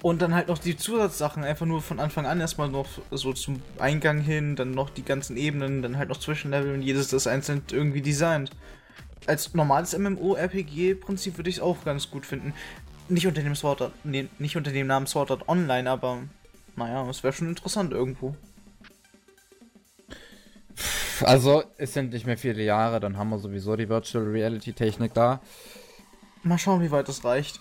Und dann halt noch die Zusatzsachen, einfach nur von Anfang an erstmal noch so zum Eingang hin, dann noch die ganzen Ebenen, dann halt noch Zwischenlevel und jedes das einzeln irgendwie designt. Als normales MMO-RPG-Prinzip würde ich es auch ganz gut finden. Nicht unter dem Sword Art, nee, nicht unter dem Namen Sword Art Online, aber naja, es wäre schon interessant irgendwo. Also, es sind nicht mehr viele Jahre, dann haben wir sowieso die Virtual Reality Technik da. Mal schauen, wie weit das reicht.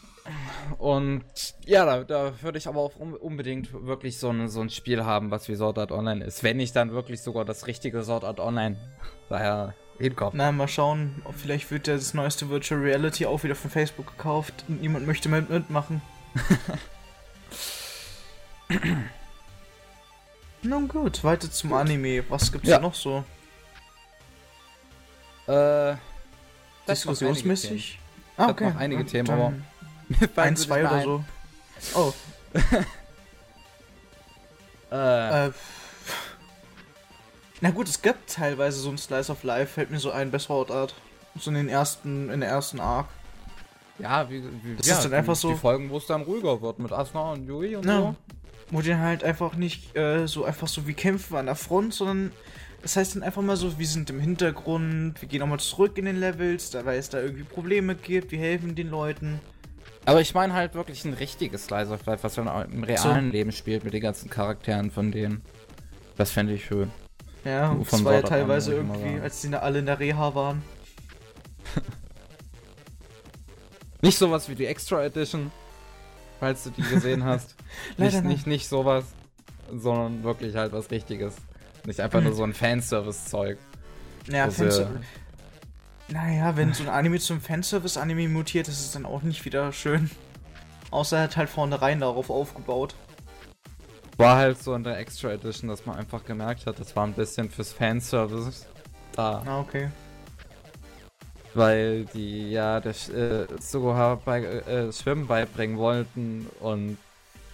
Und ja, da, da würde ich aber auch un- unbedingt wirklich so, ein so ein Spiel haben, was wie Sword Art Online ist. Wenn ich dann wirklich sogar das richtige Sword Art Online daher hinkomme. Na, mal schauen, ob vielleicht wird ja das neueste Virtual Reality auch wieder von Facebook gekauft und niemand möchte mehr mitmachen. Nun gut, weiter zum Anime. Was gibt's Ja. da noch so? Äh, Diskussionsmäßig? Ich hab noch einige Themen, aber- ein, zwei oder so. Oh, Äh, Äh, na gut, es gibt teilweise so ein Slice of Life, fällt mir so ein, bei Sword Art. So in den ersten, in der ersten Arc. ja, wie, wie Das ja, ist dann einfach die, so- Die Folgen, wo es dann ruhiger wird mit Asuna und Yui und Ja. so. Wo die halt einfach nicht äh, so einfach so wie kämpfen an der Front, sondern das heißt dann einfach mal so, wir sind im Hintergrund, wir gehen auch mal zurück in den Levels, da weil es da irgendwie Probleme gibt, wir helfen den Leuten. Aber ich meine halt wirklich ein richtiges Slice of Life, was dann auch im realen Leben spielt mit den ganzen Charakteren von denen. Das fände ich schön. Ja, und das war ja teilweise irgendwie, als die alle in der Reha waren. Nicht sowas wie die Extra Edition, falls du die gesehen hast. Leider nicht, nicht, nicht sowas, sondern wirklich halt was Richtiges. Nicht einfach nur so ein Fanservice-Zeug. Ja, Fanservice. Naja, wenn so ein Anime zum Fanservice-Anime mutiert, ist es dann auch nicht wieder schön. Außer er hat halt vornherein darauf aufgebaut. War halt so in der Extra Edition, dass man einfach gemerkt hat, das war ein bisschen fürs Fanservice da. Ah, okay. Weil die ja das äh, Sugoha bei äh, Schwimmen beibringen wollten und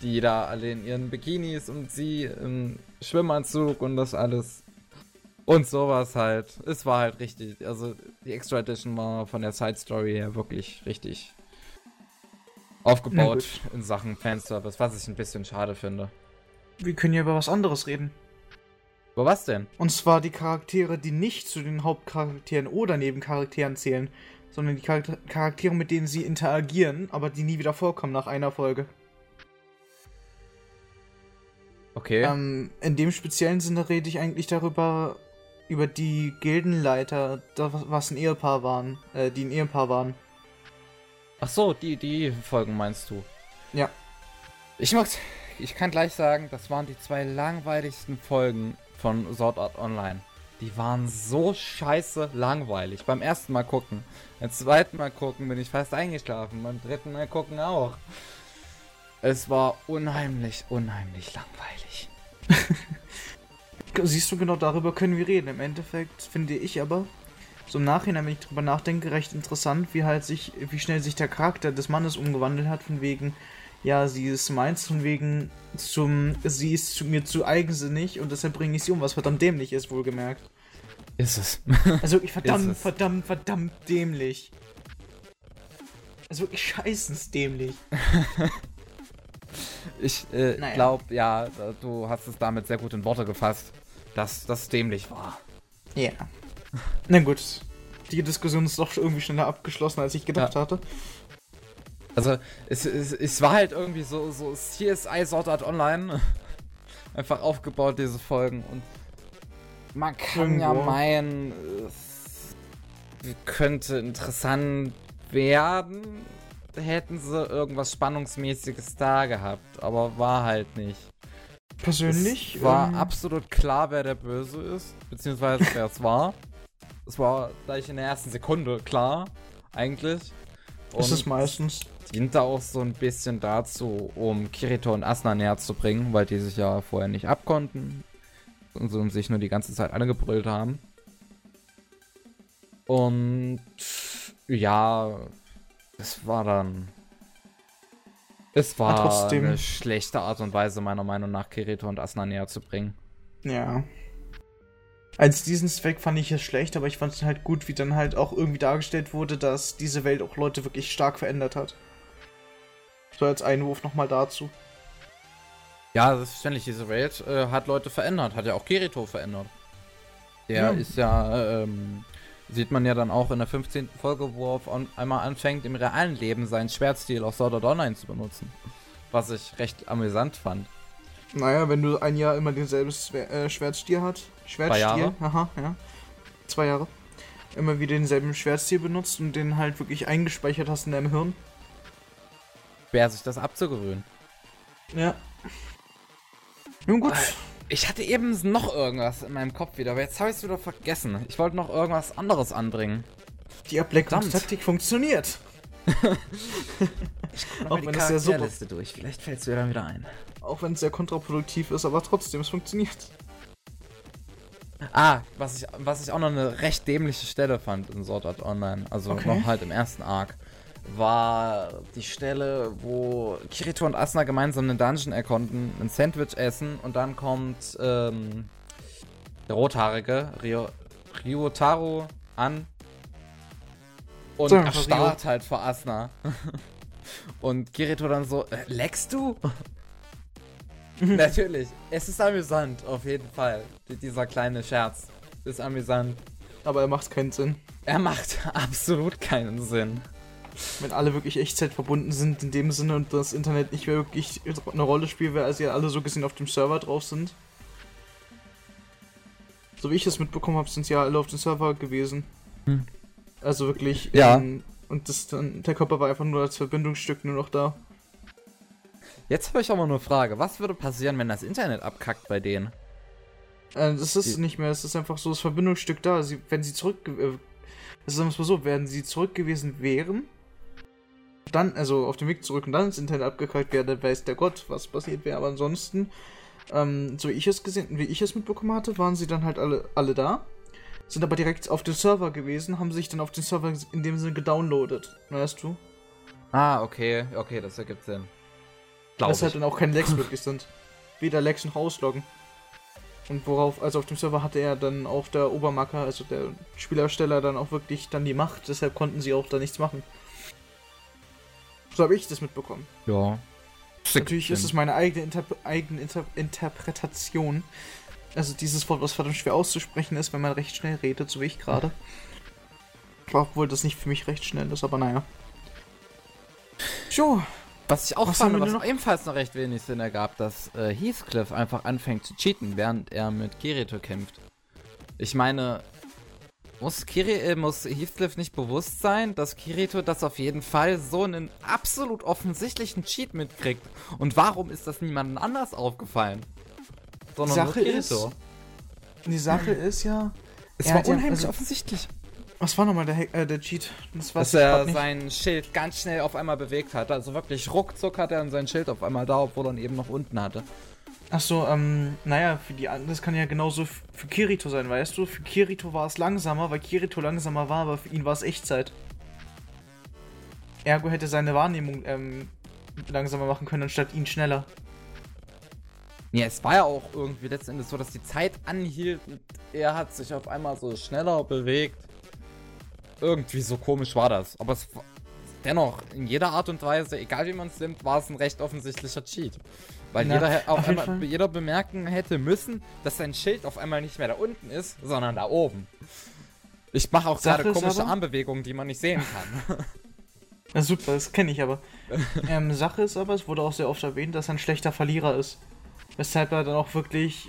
die da alle in ihren Bikinis und sie im Schwimmanzug und das alles. Und sowas halt. Es war halt richtig. Also die Extra Edition war von der Side Story her wirklich richtig aufgebaut in Sachen Fanservice, was ich ein bisschen schade finde. Wir können ja über was anderes reden. Aber was denn? Und zwar die Charaktere, die nicht zu den Hauptcharakteren oder Nebencharakteren zählen, sondern die Charakter Charaktere, mit denen sie interagieren, aber die nie wieder vorkommen nach einer Folge. Okay. Ähm, in dem speziellen Sinne rede ich eigentlich darüber, über die Gildenleiter, da, was ein Ehepaar waren, äh, die ein Ehepaar waren. Ach so, die, die Folgen meinst du? Ja. Ich mag, ich kann gleich sagen, das waren die zwei langweiligsten Folgen von Sword Art Online. Die waren so scheiße langweilig. Beim ersten Mal gucken. Beim zweiten Mal gucken bin ich fast eingeschlafen. Beim dritten Mal gucken auch. Es war unheimlich, unheimlich langweilig. Siehst du, genau darüber können wir reden. Im Endeffekt finde ich aber, so im Nachhinein, wenn ich drüber nachdenke, recht interessant, wie halt sich, wie schnell sich der Charakter des Mannes umgewandelt hat, von wegen, ja, sie ist meins, von wegen, zum, sie ist zu mir zu eigensinnig und deshalb bringe ich sie um, was verdammt dämlich ist, wohlgemerkt. Ist es. Also wirklich verdammt, verdammt, verdammt dämlich. Also wirklich scheißens dämlich. Ich äh, Naja. glaube, ja, du hast es damit sehr gut in Worte gefasst, dass das dämlich war. Ja. Na gut. Die Diskussion ist doch irgendwie schneller abgeschlossen, als ich gedacht Ja. hatte. Also, es, es, es war halt irgendwie so, so CSI Sword Art Online einfach aufgebaut, diese Folgen. Und man kann ja Irgendwo. meinen, es könnte interessant werden, hätten sie irgendwas Spannungsmäßiges da gehabt. Aber war halt nicht. Persönlich Es war ähm, absolut klar, wer der Böse ist, beziehungsweise wer es war. Es war gleich in der ersten Sekunde klar, eigentlich. ist es Und meistens. Dient da auch so ein bisschen dazu, um Kirito und Asuna näher zu bringen, weil die sich ja vorher nicht abkonnten und so sich nur die ganze Zeit angebrüllt haben. Und ja, es war dann. Es war trotzdem- eine schlechte Art und Weise, meiner Meinung nach, Kirito und Asuna näher zu bringen. Ja. Als diesen Zweck fand ich es schlecht, aber ich fand es halt gut, wie dann halt auch irgendwie dargestellt wurde, dass diese Welt auch Leute wirklich stark verändert hat. So als Einwurf nochmal dazu. Ja, selbstverständlich, diese Welt äh, hat Leute verändert, hat ja auch Kirito verändert. Der Ja. ist ja, ähm, sieht man ja dann auch in der 15. Folge, wo er auf einmal anfängt, im realen Leben seinen Schwertstil auf Sword Art Online zu benutzen. Was ich recht amüsant fand. Naja, wenn du ein Jahr immer denselben Schwer äh, Schwertstil hat. Schwertstil, aha, ja. Zwei Jahre. Immer wieder denselben Schwertstil benutzt und den halt wirklich eingespeichert hast in deinem Hirn. Schwer sich das abzugewöhnen. Ja. Nun gut. Ich hatte eben noch irgendwas in meinem Kopf wieder, aber jetzt habe ich es wieder vergessen. Ich wollte noch irgendwas anderes anbringen. Die Ablenkungstaktik funktioniert. Noch Auch mal die wenn es sehr super- durch. Vielleicht fällt es dir dann wieder ein. Auch wenn es sehr kontraproduktiv ist, aber trotzdem, es funktioniert. Ah, was ich, was ich auch noch eine recht dämliche Stelle fand in Sword Art Online. Also Okay. noch halt im ersten Arc. War die Stelle, wo Kirito und Asuna gemeinsam einen Dungeon erkonnten, ein Sandwich essen und dann kommt ähm, der Rothaarige, Rio, Ryotaro, an und starrt halt vor Asuna. und Kirito dann so, äh, leckst du? Natürlich, es ist amüsant, auf jeden Fall. Die- Dieser kleine Scherz ist amüsant. Aber er macht keinen Sinn. Er macht absolut keinen Sinn. Wenn alle wirklich Echtzeit verbunden sind in dem Sinne und das Internet nicht mehr wirklich eine Rolle spielt, weil sie ja alle so gesehen auf dem Server drauf sind. So wie ich es mitbekommen habe, sind sie ja alle auf dem Server gewesen. Hm. Also wirklich. Ja. ähm, und das dann, der Körper war einfach nur als Verbindungsstück nur noch da. Jetzt habe ich aber nur eine Frage. Was würde passieren, wenn das Internet abkackt bei denen? Äh, das ist Die- nicht mehr, es ist einfach so das Verbindungsstück da. Sie, wenn sie zurück. Äh, also sagen wir es mal so, werden sie zurück gewesen wären, dann, also auf dem Weg zurück und dann ins Internet abgekackt dann weiß der Gott, was passiert wäre. Aber ansonsten, ähm, so wie ich es gesehen, wie ich es mitbekommen hatte, waren sie dann halt alle, alle da. Sind aber direkt auf den Server gewesen, haben sich dann auf den Server in dem Sinne gedownloadet, weißt du? Ah, okay, okay, das ergibt Sinn. Glaube Dass halt dann auch keine Lags wirklich sind. Weder Lags noch Ausloggen. Und worauf, also auf dem Server hatte er dann auch der Obermacker, also der Spielersteller, dann auch wirklich dann die Macht, deshalb konnten sie auch da nichts machen. So habe ich das mitbekommen. Ja. Natürlich ist es meine eigene, Inter eigene Inter Interpretation. Also dieses Wort, was verdammt schwer auszusprechen ist, wenn man recht schnell redet, so wie ich gerade. Obwohl das nicht für mich recht schnell ist, aber naja. So, Was ich auch Was fand, was noch? ebenfalls noch recht wenig Sinn ergab, dass äh, Heathcliff einfach anfängt zu cheaten, während er mit Kirito kämpft. Ich meine, muss, Kiri äh, muss Heathcliff nicht bewusst sein, dass Kirito das auf jeden Fall so einen absolut offensichtlichen Cheat mitkriegt? Und warum ist das niemandem anders aufgefallen? Sondern Sache nur Kirito. ist, die Sache ist ja, es war hat ja- unheimlich also- offensichtlich. was war nochmal der, äh, der Cheat? Das Dass er sein Schild ganz schnell auf einmal bewegt hat. Also wirklich ruckzuck hat er sein Schild auf einmal da, obwohl er ihn eben noch unten hatte. Achso, ähm, naja, für die anderen, das kann ja genauso für Kirito sein, weißt du? Für Kirito war es langsamer, weil Kirito langsamer war, aber für ihn war es Echtzeit. Ergo hätte seine Wahrnehmung ähm, langsamer machen können, anstatt ihn schneller. Ja, es war ja auch irgendwie letztendlich so, dass die Zeit anhielt und er hat sich auf einmal so schneller bewegt. Irgendwie so komisch war das. Aber es war dennoch, in jeder Art und Weise, egal wie man es nimmt, war es ein recht offensichtlicher Cheat. Weil Na, jeder, auf einmal, jeder bemerken hätte müssen, dass sein Schild auf einmal nicht mehr da unten ist, sondern da oben. Ich mache auch gerade komische aber- Armbewegungen, die man nicht sehen kann. Na super, das kenne ich aber. ähm, Sache ist aber, es wurde auch sehr oft erwähnt, dass er ein schlechter Verlierer ist. Weshalb er dann auch wirklich.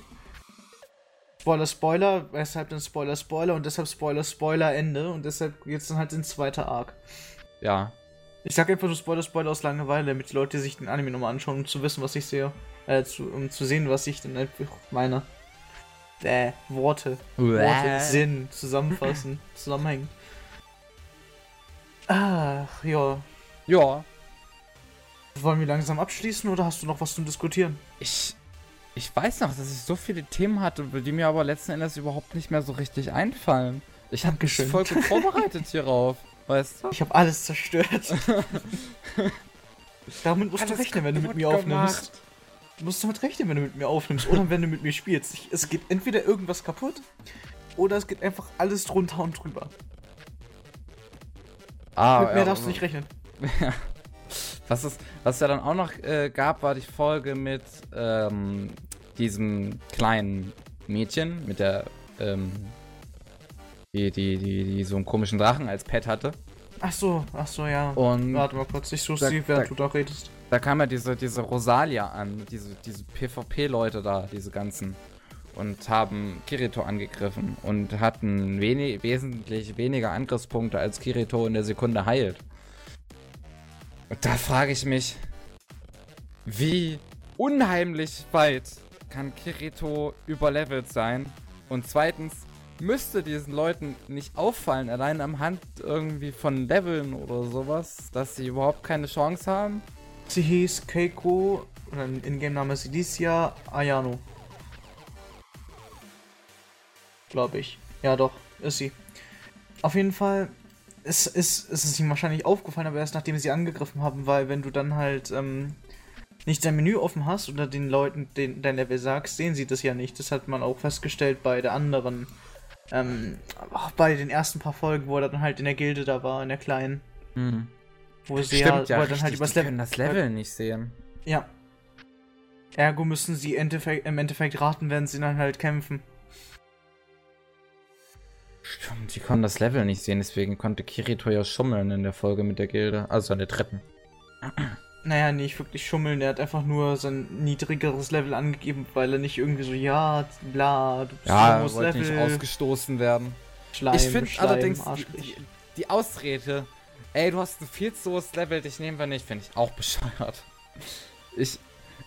Spoiler, Spoiler, weshalb dann Spoiler, Spoiler und deshalb Spoiler, Spoiler, Ende und deshalb geht's dann halt ins zweite Arc. ja. Ich sag einfach nur Spoiler, Spoiler aus Langeweile, damit die Leute sich den Anime nochmal anschauen, um zu wissen, was ich sehe. Äh, zu, um zu sehen, was ich dann einfach meine. Äh, Worte. Worte, Sinn, zusammenfassen, zusammenhängen. Ach, ja. Ja. Wollen wir langsam abschließen oder hast du noch was zum Diskutieren? Ich, ich weiß noch, dass ich so viele Themen hatte, die mir aber letzten Endes überhaupt nicht mehr so richtig einfallen. Ich habe mich voll gut vorbereitet hierauf, weißt du? Ich habe alles zerstört. Damit musst du Alles rechnen, wenn du mit mir aufnimmst. gemacht. Du musst damit rechnen, wenn du mit mir aufnimmst oder wenn du mit mir spielst. Ich, es geht entweder irgendwas kaputt oder es geht einfach alles drunter und drüber. Ah, mit mehr ja, darfst du nicht rechnen. Was es, was ja dann auch noch äh, gab, war die Folge mit ähm, diesem kleinen Mädchen, mit der, ähm, die, die, die, die so einen komischen Drachen als Pet hatte. Ach so, ach so, ja. Und Warte mal kurz, ich suche Da- sie, während da- du da redest. da kam ja diese, diese Rosalia an, diese, diese PvP-Leute da, diese ganzen. Und haben Kirito angegriffen und hatten wenig, wesentlich weniger Angriffspunkte, als Kirito in der Sekunde heilt. Und da frage ich mich, wie unheimlich weit kann Kirito überlevelt sein? Und zweitens, müsste diesen Leuten nicht auffallen, allein am Hand irgendwie von Leveln oder sowas, dass sie überhaupt keine Chance haben? Sie hieß Keiko, im Ingame-Name ist Alicia Ayano. Glaube ich. Ja, doch, ist sie. Auf jeden Fall, es ist, es ist ihm wahrscheinlich aufgefallen, aber erst nachdem sie angegriffen haben, weil wenn du dann halt ähm, nicht dein Menü offen hast oder den Leuten den, dein Level sagst, sehen sie das ja nicht. Das hat man auch festgestellt bei der anderen, ähm, bei den ersten paar Folgen, wo er dann halt in der Gilde da war, in der kleinen. Hm. Wo sie Stimmt, ja, wo er richtig, dann halt übers Level. das Level nicht sehen. Ja. Ergo müssen sie Endeffekt, im Endeffekt raten, wenn sie dann halt kämpfen. Stimmt, die konnten das Level nicht sehen, deswegen konnte Kirito ja schummeln in der Folge mit der Gilde, also an der dritten. Naja, nicht wirklich schummeln, er hat einfach nur sein niedrigeres Level angegeben, weil er nicht irgendwie so, ja, bla, du bist Ja, hohes wollte nicht ausgestoßen werden. Schleim, ich finde allerdings die, die, die Ausrede, ey, du hast ein viel zu hohes Level, dich nehmen wir nicht, finde ich auch bescheuert. Ich,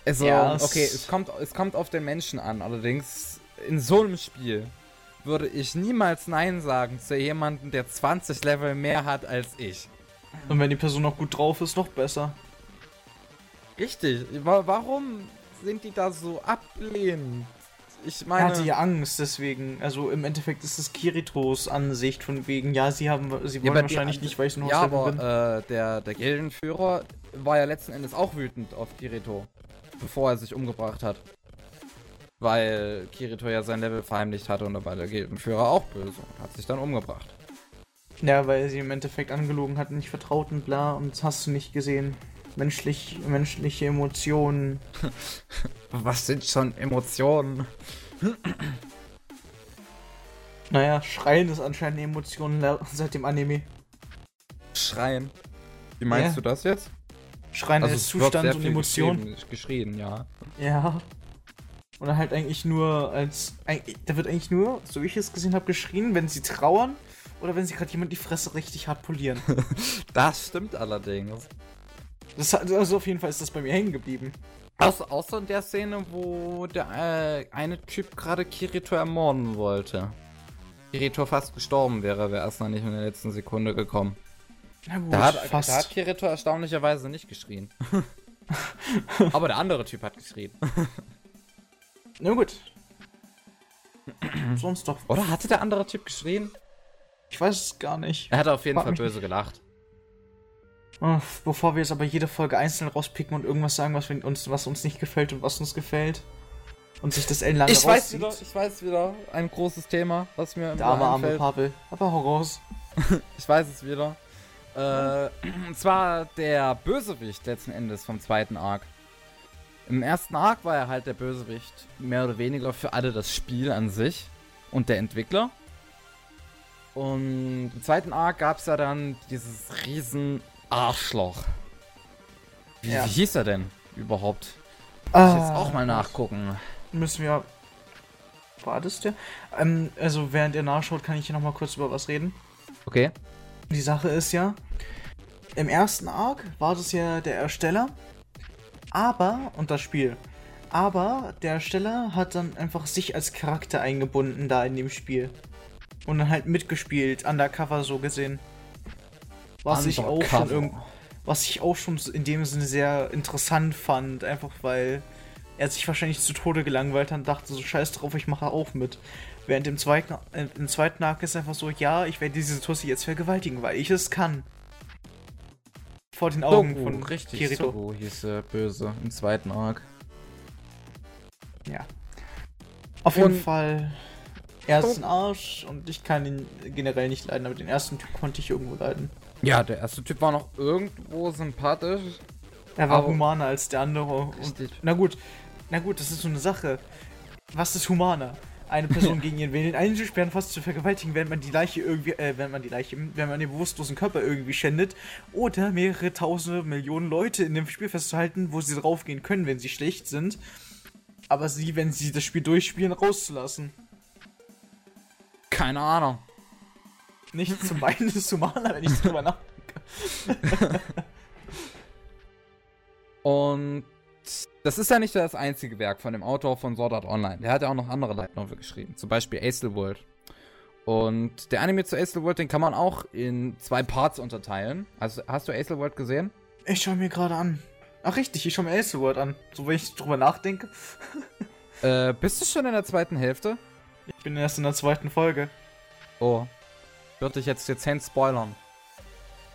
also, Ja, okay, es kommt, es kommt auf den Menschen an, allerdings in so einem Spiel würde ich niemals Nein sagen zu jemandem, der 20 Level mehr hat als ich. Und wenn die Person noch gut drauf ist, noch besser. Richtig, wa- warum sind die da so ablehnend? Ich Er meine, hatte ja Angst, deswegen. Also im Endeffekt ist es Kiritos Ansicht von wegen, ja, sie haben, sie Ja, wollen die wahrscheinlich andere- nicht, weil ich hohes ja, aber bin. äh, der, der Gildenführer war ja letzten Endes auch wütend auf Kirito, bevor er sich umgebracht hat. Weil Kirito ja sein Level verheimlicht hatte und da war der Gildenführer auch böse und hat sich dann umgebracht. Ja, weil sie im Endeffekt angelogen hatten, nicht vertraut und bla, und das hast du nicht gesehen. Menschlich, menschliche Emotionen. Was sind schon Emotionen? Naja, Schreien ist anscheinend eine Emotion seit dem Anime. Schreien. Wie meinst Ja. du das jetzt? Schreien als es wird Zustand und Emotion. Geschrien, ja. Ja. Oder halt eigentlich nur als. Da wird eigentlich nur, so wie ich es gesehen habe, geschrien, wenn sie trauern oder wenn sie gerade jemand die Fresse richtig hart polieren. Das stimmt allerdings. Das, hat- also auf jeden Fall ist das bei mir hängen geblieben. Außer, außer in der Szene, wo der äh, eine Typ gerade Kirito ermorden wollte. Kirito fast gestorben wäre, wäre erstmal nicht in der letzten Sekunde gekommen. Na gut, Da hat, fast. da hat Kirito erstaunlicherweise nicht geschrien. Aber der andere Typ hat geschrien. Na gut. Sonst doch. Oder hatte der andere Typ geschrien? Ich weiß es gar nicht. Er hat auf jeden Frag Fall böse gelacht. Ah, Bevor wir jetzt aber jede Folge einzeln rauspicken und irgendwas sagen, was, uns, was uns nicht gefällt und was uns gefällt. Und sich das ellenlange Ich weiß wieder, ich weiß wieder, ein großes Thema, was mir im Der arme, arme. Pavel. Aber hau raus. Ich weiß es wieder. Äh, und zwar der Bösewicht letzten Endes vom zweiten Arc. Im ersten Arc war er halt der Bösewicht, mehr oder weniger für alle das Spiel an sich und der Entwickler. Und im zweiten Arc gab es ja dann dieses riesen Arschloch. Wie, Ja. wie hieß er denn überhaupt? Ah, Muss ich jetzt auch mal nachgucken. Müssen wir. War das der? Ähm, also, während ihr nachschaut, kann ich hier nochmal kurz über was reden. Okay. Die Sache ist ja, im ersten Arc war das ja der Ersteller, aber, und das Spiel, aber der Ersteller hat dann einfach sich als Charakter eingebunden da in dem Spiel. Und dann halt mitgespielt, undercover so gesehen. Was ich auch schon irgend, was ich auch schon in dem Sinne sehr interessant fand, einfach weil er sich wahrscheinlich zu Tode gelangweilt hat und dachte so, scheiß drauf, ich mache auch mit. Während im zweiten, äh, im zweiten Arc ist einfach so, ja, ich werde diese Tussi jetzt vergewaltigen, weil ich es kann. Vor den Augen Sogu, von richtig, Kirito. Sogu hieß er böse im zweiten Arc. Ja. Auf jeden Und- Fall, er ist ein Arsch und ich kann ihn generell nicht leiden, aber den ersten Typ konnte ich irgendwo leiden. Ja, der erste Typ war noch irgendwo sympathisch. Er war humaner als der andere. Und, na gut, na gut, das ist so eine Sache. Was ist humaner? Eine Person gegen ihren Willen einzusperren, fast zu vergewaltigen, wenn man die Leiche irgendwie, äh, wenn man die Leiche, wenn man den bewusstlosen Körper irgendwie schändet, oder mehrere tausende Millionen Leute in dem Spiel festzuhalten, wo sie draufgehen können, wenn sie schlecht sind, aber sie, wenn sie das Spiel durchspielen, rauszulassen. Keine Ahnung. Nicht zum Beinen ist humaner, wenn ich drüber nachdenke. Und das ist ja nicht das einzige Werk von dem Autor von Sword Art Online. Der hat ja auch noch andere Light Novel geschrieben. Zum Beispiel Acel World. Und der Anime zu Acel World, den kann man auch in zwei Parts unterteilen. Also, hast du Acel World gesehen? Ich schau mir gerade an. Ach richtig, ich schau mir Ace Word an. So wenn ich drüber nachdenke. Äh, bist du schon in der zweiten Hälfte? Ich bin erst in der zweiten Folge. Oh. Würde ich jetzt dezent spoilern.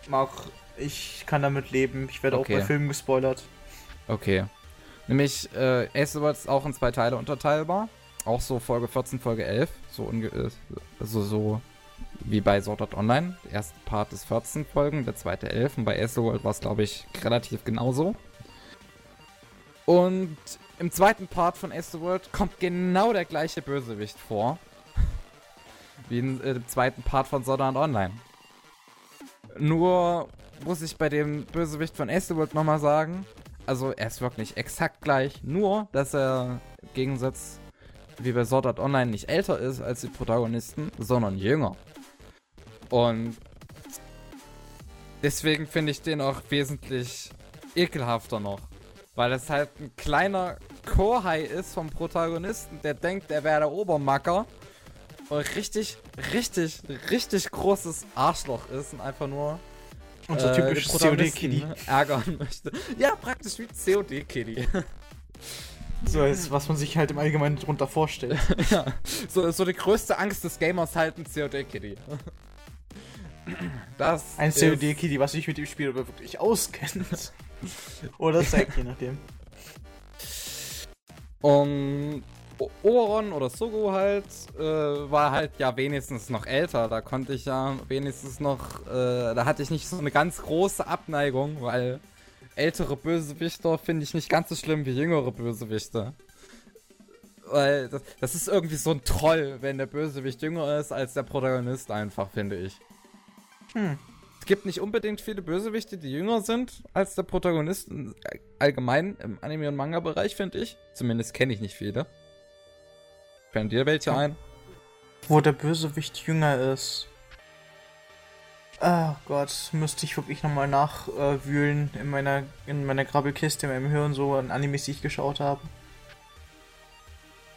Mach, ich kann damit leben. Ich werde Okay. auch bei Filmen gespoilert. Okay. Nämlich, äh, Ace ist auch in zwei Teile unterteilbar. Auch so Folge 14, Folge 11. So, unge äh, also so wie bei Sword Art Online. Der erste Part ist 14 Folgen, der zweite 11. Und bei Ace World war es, glaube ich, relativ genauso. Und im zweiten Part von Ace the World kommt genau der gleiche Bösewicht vor. Wie in, äh, im zweiten Part von Sword Online. Nur muss ich bei dem Bösewicht von Ace the World nochmal sagen, also er ist wirklich exakt gleich, nur dass er im Gegensatz wie bei Sword Art Online nicht älter ist als die Protagonisten, sondern jünger. Und deswegen finde ich den auch wesentlich ekelhafter noch. Weil es halt ein kleiner Kohai ist vom Protagonisten, der denkt, er wäre der Obermacker. Richtig, richtig, richtig großes Arschloch ist und einfach nur Unser äh, typisches COD-Kitty. ärgern möchte. Ja, praktisch wie COD-Kitty. So ist, was man sich halt im Allgemeinen darunter vorstellt. ja, so, so die größte Angst des Gamers halt ein COD-Kitty. Das Ein COD-Kitty, was sich mit dem Spiel aber wirklich auskennt. Oder zeigt, je nachdem. Und Oberon oder Sogo halt äh, war halt ja wenigstens noch älter. Da konnte ich ja wenigstens noch, äh, da hatte ich nicht so eine ganz große Abneigung, weil ältere Bösewichter finde ich nicht ganz so schlimm wie jüngere Bösewichte. Weil das, das ist irgendwie so ein Troll, wenn der Bösewicht jünger ist als der Protagonist einfach, finde ich. Hm. Es gibt nicht unbedingt viele Bösewichte, die jünger sind als der Protagonist. in- Allgemein im Anime- und Manga-Bereich, finde ich. Zumindest kenne ich nicht viele. Fallen dir welche ein? Wo der Bösewicht jünger ist. Ach Gott, müsste ich wirklich nochmal nachwühlen in meiner in meiner Grabbelkiste, in meinem Hirn, so an Animes, die ich geschaut habe.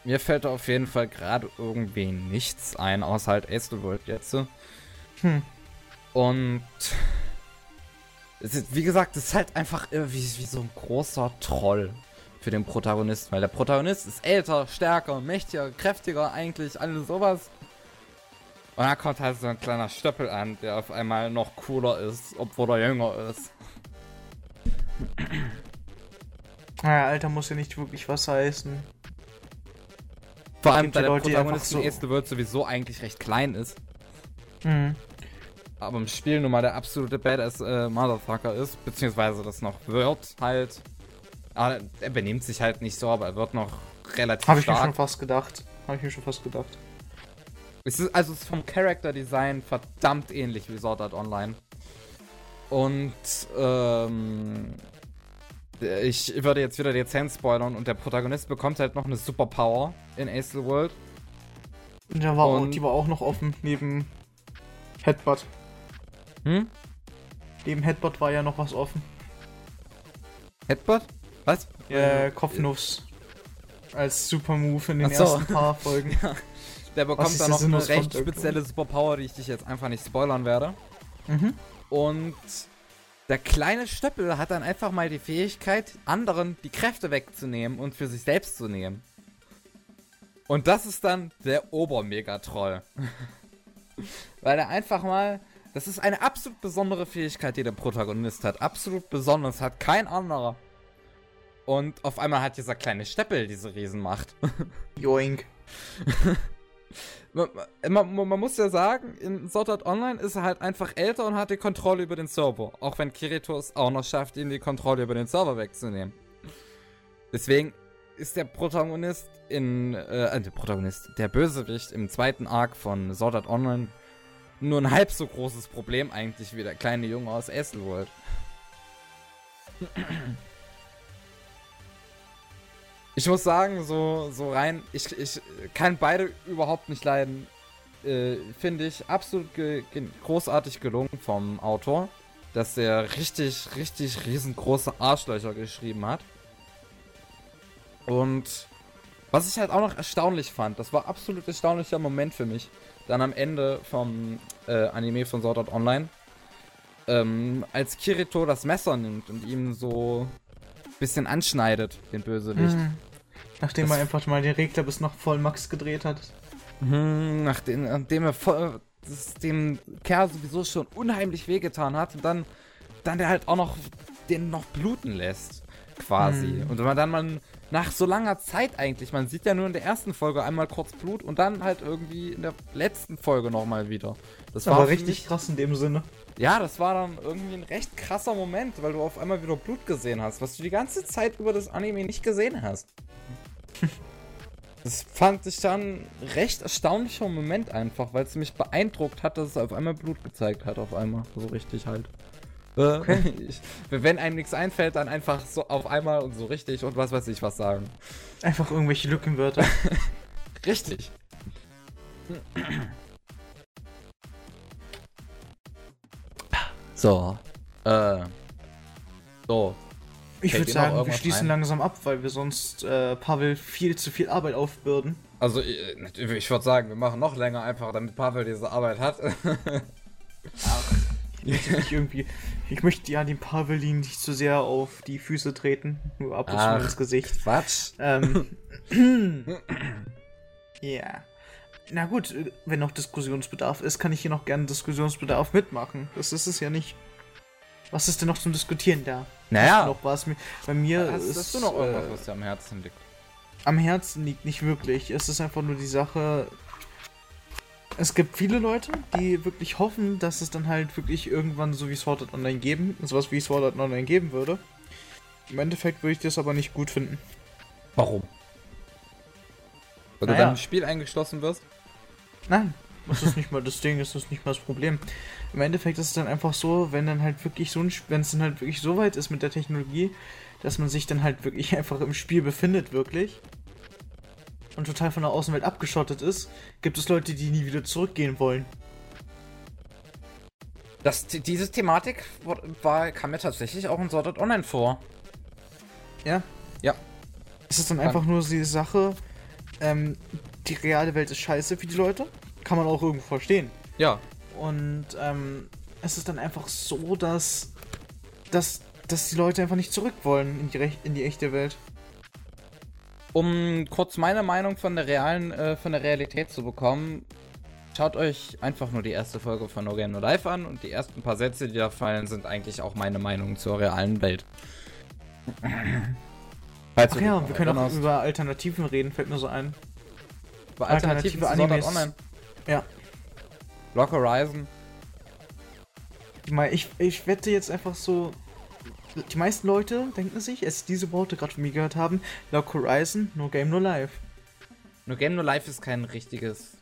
Mir fällt auf jeden Fall gerade irgendwie nichts ein, außer halt Ace the World jetzt. Hm. Und ist, wie gesagt, es ist halt einfach irgendwie wie so ein großer Troll für den Protagonisten, weil der Protagonist ist älter, stärker, mächtiger, kräftiger, eigentlich alles sowas. Und dann kommt halt so ein kleiner Stöppel an, der auf einmal noch cooler ist, obwohl er jünger ist. Naja, Alter muss ja nicht wirklich was heißen. Vor allem, da der Leute, Protagonist in so- Ace the World sowieso eigentlich recht klein ist. Hm. aber im Spiel nun mal der absolute Badass äh, Motherfucker ist, beziehungsweise das noch wird halt. Aber er benimmt sich halt nicht so, aber er wird noch relativ Habe ich mir schon fast gedacht. Habe ich mir schon fast gedacht. Es ist, also es ist vom Character Design verdammt ähnlich wie Sword Art Online. Und ähm, ich würde jetzt wieder dezent spoilern und der Protagonist bekommt halt noch eine Superpower in Ace the World. Ja, war auch, Und- die war auch noch offen, neben Headbutt. Hm? Neben Headbutt war ja noch was offen. Headbutt? Was? Äh, Kopfnuss. Als Super Move in den so. ersten paar Folgen. Der Was bekommt dann der noch eine recht spezielle Superpower, die ich dich jetzt einfach nicht spoilern werde. mhm. Und der kleine Stöppel hat dann einfach mal die Fähigkeit, anderen die Kräfte wegzunehmen und für sich selbst zu nehmen. Und das ist dann der Obermegatroll. Weil er einfach mal. Das ist eine absolut besondere Fähigkeit, die der Protagonist hat. Absolut besonders. Hat kein anderer. Und auf einmal hat dieser kleine Steppel diese Riesenmacht. Joink. Man, man, man muss ja sagen, in Sword Art Online ist er halt einfach älter und hat die Kontrolle über den Server. Auch wenn Kirito es auch noch schafft, ihm die Kontrolle über den Server wegzunehmen. Deswegen ist der Protagonist in, äh, äh, der Protagonist, der Bösewicht im zweiten Arc von Sword Art Online nur ein halb so großes Problem eigentlich wie der kleine Junge aus Esselworld. Ich muss sagen, so, so rein, ich, ich kann beide überhaupt nicht leiden. Äh, Finde ich absolut ge großartig gelungen vom Autor, dass er richtig, richtig riesengroße Arschlöcher geschrieben hat. Und was ich halt auch noch erstaunlich fand, das war absolut erstaunlicher Moment für mich, dann am Ende vom äh, Anime von Sword Art Online, ähm, als Kirito das Messer nimmt und ihm so bisschen anschneidet, den Bösewicht. Mhm. Nachdem Das- er einfach mal den Regler bis nach voll Max gedreht hat. Mhm, nachdem, nachdem er voll, das dem Kerl sowieso schon unheimlich wehgetan hat und dann, dann der halt auch noch den noch bluten lässt. Quasi. Hm. Und wenn man dann mal nach so langer Zeit eigentlich, man sieht ja nur in der ersten Folge einmal kurz Blut und dann halt irgendwie in der letzten Folge nochmal wieder. Das Aber für richtig krass in dem Sinne. Ja, das war dann irgendwie ein recht krasser Moment, weil du auf einmal wieder Blut gesehen hast, was du die ganze Zeit über das Anime nicht gesehen hast. Das fand ich dann ein recht erstaunlicher Moment einfach, weil es mich beeindruckt hat, dass es auf einmal Blut gezeigt hat, auf einmal. So richtig halt. Äh, ich, wenn einem nichts einfällt, dann einfach so auf einmal und so richtig und was weiß ich was sagen. Einfach irgendwelche Lückenwörter. Richtig. So. Äh. So. Ich würde sagen, wir schließen ein? langsam ab, weil wir sonst äh, Pavel viel zu viel Arbeit aufbürden. Also, äh, ich würde sagen, wir machen noch länger einfach, damit Pavel diese Arbeit hat. Ach, ich möchte nicht irgendwie. Ich möchte ja den Pavelin nicht zu sehr auf die Füße treten. Nur ab und zu ins Gesicht. Quatsch. Ähm. Ja. Na gut, äh, wenn noch Diskussionsbedarf ist, kann ich hier noch gerne Diskussionsbedarf mitmachen. Das ist es ja nicht. Was ist denn noch zum Diskutieren da? Naja. Noch was. Bei mir Hast, ist hast du noch irgendwas, äh, was dir am Herzen liegt? am Herzen liegt nicht wirklich. Es ist einfach nur die Sache. Es gibt viele Leute, die wirklich hoffen, dass es dann halt wirklich irgendwann so wie Sword Art Online geben, sowas wie Sword Art Online geben würde. Im Endeffekt würde ich das aber nicht gut finden. Warum? Weil du Naja. dann im Spiel eingeschlossen wirst? Nein, das ist nicht mal das Ding, das ist nicht mal das Problem. Im Endeffekt ist es dann einfach so, wenn dann halt wirklich so ein, wenn es dann halt wirklich so weit ist mit der Technologie, dass man sich dann halt wirklich einfach im Spiel befindet, wirklich. Und total von der Außenwelt abgeschottet ist, gibt es Leute, die nie wieder zurückgehen wollen. Das, diese Thematik war, war, kam mir tatsächlich auch in Sword Art Online vor. Ja? Ja. Es ist dann einfach nur die Sache, ähm, die reale Welt ist scheiße für die Leute. Kann man auch irgendwo verstehen. Ja. Und ähm, es ist dann einfach so, dass, dass, dass die Leute einfach nicht zurück wollen in die, Rech in die echte Welt. Um kurz meine Meinung von der realen, äh, von der Realität zu bekommen, schaut euch einfach nur die erste Folge von No Game No Life an und die ersten paar Sätze, die da fallen, sind eigentlich auch meine Meinung zur realen Welt. Falls Ach ja, wir können auch erinnerst. über Alternativen reden, fällt mir so ein. über Alternativen alternative zu Animes. Online. Ja. Block Horizon. Ich meine, ich, ich wette jetzt einfach so. Die meisten Leute denken sich, als diese Worte gerade von mir gehört haben, Lock Horizon, No Game, No Life. No Game No Life ist kein richtiges.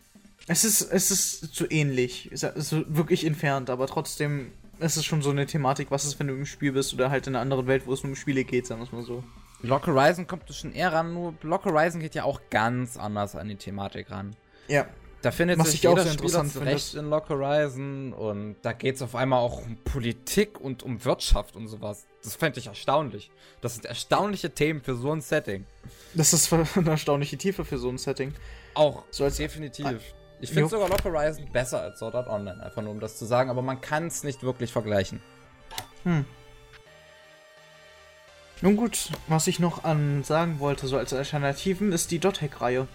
Es ist, es ist zu ähnlich. Es ist wirklich entfernt, aber trotzdem ist es schon so eine Thematik, was ist, wenn du im Spiel bist oder halt in einer anderen Welt, wo es nur um Spiele geht, sagen wir es mal so. Block Horizon kommt du schon eher ran, nur Block Horizon geht ja auch ganz anders an die Thematik ran. Ja. Da findet Was sich jeder sehr Spieler zurecht in Lock Horizon und da geht es auf einmal auch um Politik und um Wirtschaft und sowas. Das fände ich erstaunlich. Das sind erstaunliche Themen für so ein Setting. Das ist eine erstaunliche Tiefe für so ein Setting. Auch So als- definitiv. Ich Jo. finde sogar Lock Horizon besser als Sword Art Online, einfach nur um das zu sagen, aber man kann es nicht wirklich vergleichen. Hm. Nun gut, was ich noch an sagen wollte, so als Alternativen, ist die Dot-Hack-Reihe.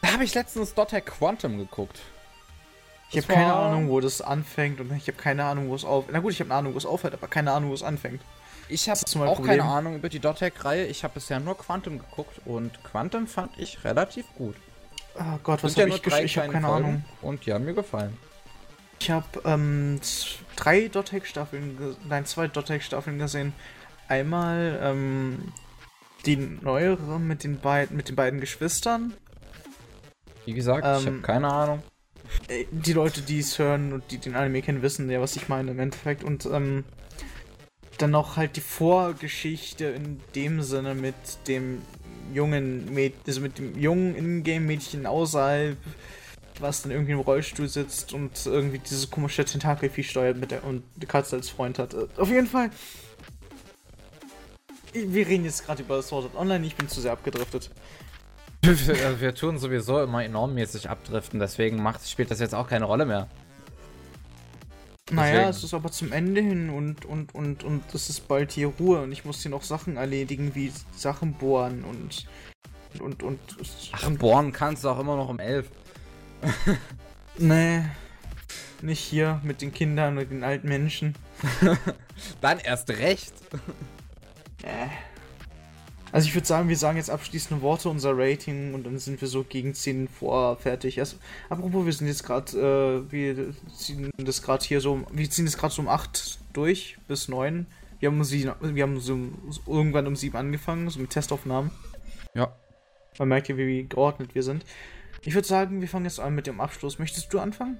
Da habe ich letztens Dot Hack Quantum geguckt. Ich habe keine Ahnung, wo das anfängt und ich habe keine Ahnung, wo es auf. Na gut, ich habe eine Ahnung, wo es aufhört, aber keine Ahnung, wo es anfängt. Ich habe auch Problem. keine Ahnung über die Dot Hack-Reihe. Ich habe bisher nur Quantum geguckt und Quantum fand ich relativ gut. Oh Gott, was ja habe nur ich gesch drei Ich habe keine Folgen Ahnung. Und die haben mir gefallen. Ich habe ähm, drei Dot-Hack-Staffeln, nein, zwei Dot-Hack-Staffeln gesehen. Einmal ähm, die neuere mit den, beiden mit den beiden Geschwistern. Wie gesagt, ich Ähm, habe keine Ahnung. Äh, Die Leute, die es hören und die den Anime kennen, wissen ja, was ich meine im Endeffekt. Und ähm, dann noch halt die Vorgeschichte in dem Sinne mit dem jungen Mäd also mit dem jungen Ingame-Mädchen außerhalb, was dann irgendwie im Rollstuhl sitzt und irgendwie dieses komische Tentakelvieh steuert mit der und die Katze als Freund hat. Äh, Auf jeden Fall. Wir reden jetzt gerade über Sword Art Online, ich bin zu sehr abgedriftet. wir, wir tun sowieso immer enormmäßig abdriften, deswegen macht, spielt das jetzt auch keine Rolle mehr. Naja, Deswegen. es ist aber zum Ende hin und und und und es ist bald hier Ruhe und ich muss hier noch Sachen erledigen, wie Sachen bohren und und und, Ach, und bohren kannst du auch immer noch um 11. nee, Nicht hier mit den Kindern und den alten Menschen. Dann erst recht. Äh. Also ich würde sagen, wir sagen jetzt abschließende Worte, unser Rating und dann sind wir so gegen 10 vor fertig. Also, apropos, wir sind jetzt gerade, äh, wir ziehen das gerade hier so, wir ziehen das gerade so um 8 durch bis 9. Wir haben, sie, wir haben so, irgendwann um 7 angefangen, so mit Testaufnahmen. Ja. Man merkt ja, wie geordnet wir sind. Ich würde sagen, wir fangen jetzt an mit dem Abschluss. Möchtest du anfangen?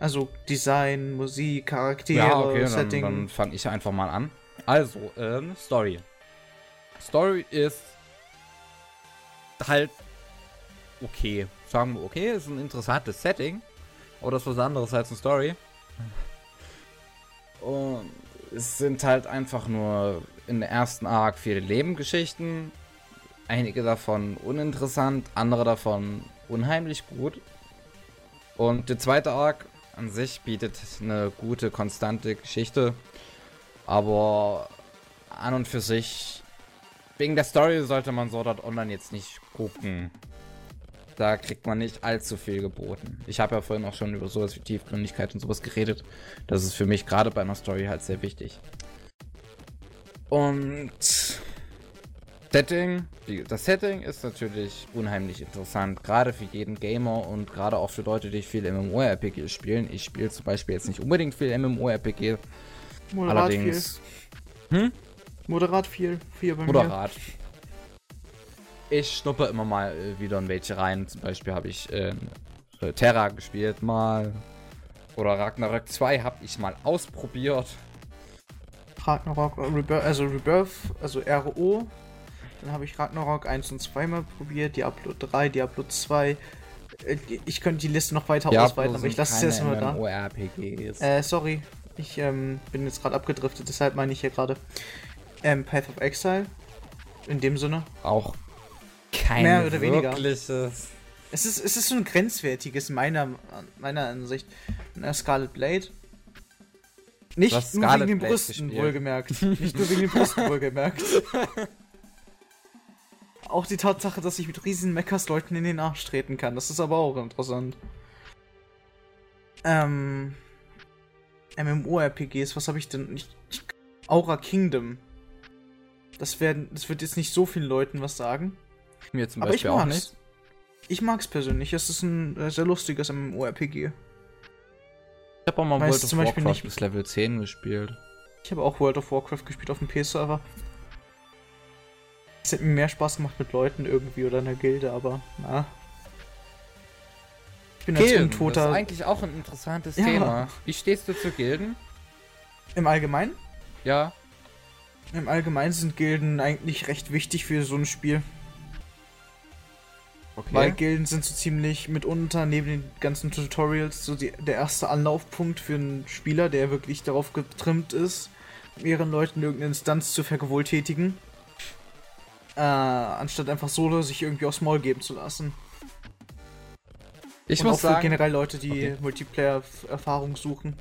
Also Design, Musik, Charaktere, Ja, okay, dann, Setting. dann fange ich einfach mal an. Also, ähm, Story. Story ist halt okay. Sagen wir okay, ist ein interessantes Setting. Aber das ist was anderes als eine Story. Und es sind halt einfach nur in der ersten Arc viele Nebengeschichten. Einige davon uninteressant, andere davon unheimlich gut. Und der zweite Arc an sich bietet eine gute, konstante Geschichte. Aber an und für sich, wegen der Story sollte man Sword Art Online jetzt nicht gucken. Da kriegt man nicht allzu viel geboten. Ich habe ja vorhin auch schon über sowas wie Tiefgründigkeit und sowas geredet. Das ist für mich gerade bei einer Story halt sehr wichtig. Und Setting, das Setting ist natürlich unheimlich interessant, gerade für jeden Gamer und gerade auch für Leute, die viel MMORPG spielen. Ich spiele zum Beispiel jetzt nicht unbedingt viel MMORPG, Moderat allerdings viel. Moderat viel. Viel bei mir. moderat. Ich schnuppe immer mal äh, wieder in welche rein. Zum Beispiel habe ich äh, äh, Terra gespielt mal. Oder Ragnarök 2 habe ich mal ausprobiert. Ragnarok, äh, Rebirth, also Rebirth, also RO. Dann habe ich Ragnarok 1 und 2 mal probiert, Diablo 3, Diablo 2. Äh, Ich könnte die Liste noch weiter ausweiten, aber ich lasse es jetzt mal da. Äh, sorry. Ich ähm, bin jetzt gerade abgedriftet, deshalb meine ich hier gerade ähm, Path of Exile. In dem Sinne. auch kein Mehr oder weniger. Es ist, es ist so ein grenzwertiges, meiner, meiner Ansicht. Äh, Scarlet Blade. Nicht nur Scarlet wegen den Blade Brüsten, gespielt. wohlgemerkt. Nicht nur wegen den Brüsten, wohlgemerkt. Auch die Tatsache, dass ich mit riesigen Mechas Leuten in den Arsch treten kann. Das ist aber auch interessant. Ähm. MMORPGs, was habe ich denn? Ich, Aura Kingdom. Das, werden, das wird jetzt nicht so vielen Leuten was sagen. Mir zum Aber ich Beispiel auch nicht. Ich mag's persönlich. Es ist ein äh, sehr lustiges MMORPG. Ich habe auch mal World of Beispiel Warcraft nicht- bis Level 10 gespielt. Ich habe auch World of Warcraft gespielt auf dem PS-Server. Es hätte mir mehr Spaß gemacht mit Leuten irgendwie oder einer Gilde, aber na. Ich bin als Gilden, das Untoter ist eigentlich auch ein interessantes Ja. Thema. Wie stehst du zu Gilden? im Allgemeinen. Ja. Im Allgemeinen sind Gilden eigentlich recht wichtig für so ein Spiel. Okay. Weil Gilden sind so ziemlich mitunter neben den ganzen Tutorials so die, der erste Anlaufpunkt für einen Spieler, der wirklich darauf getrimmt ist, mehreren Leuten irgendeine Instanz zu vergewaltigen. Äh, anstatt einfach solo sich irgendwie aufs Maul geben zu lassen. ich Und muss auch für sagen, generell Leute, die Okay. Multiplayer-Erfahrung suchen.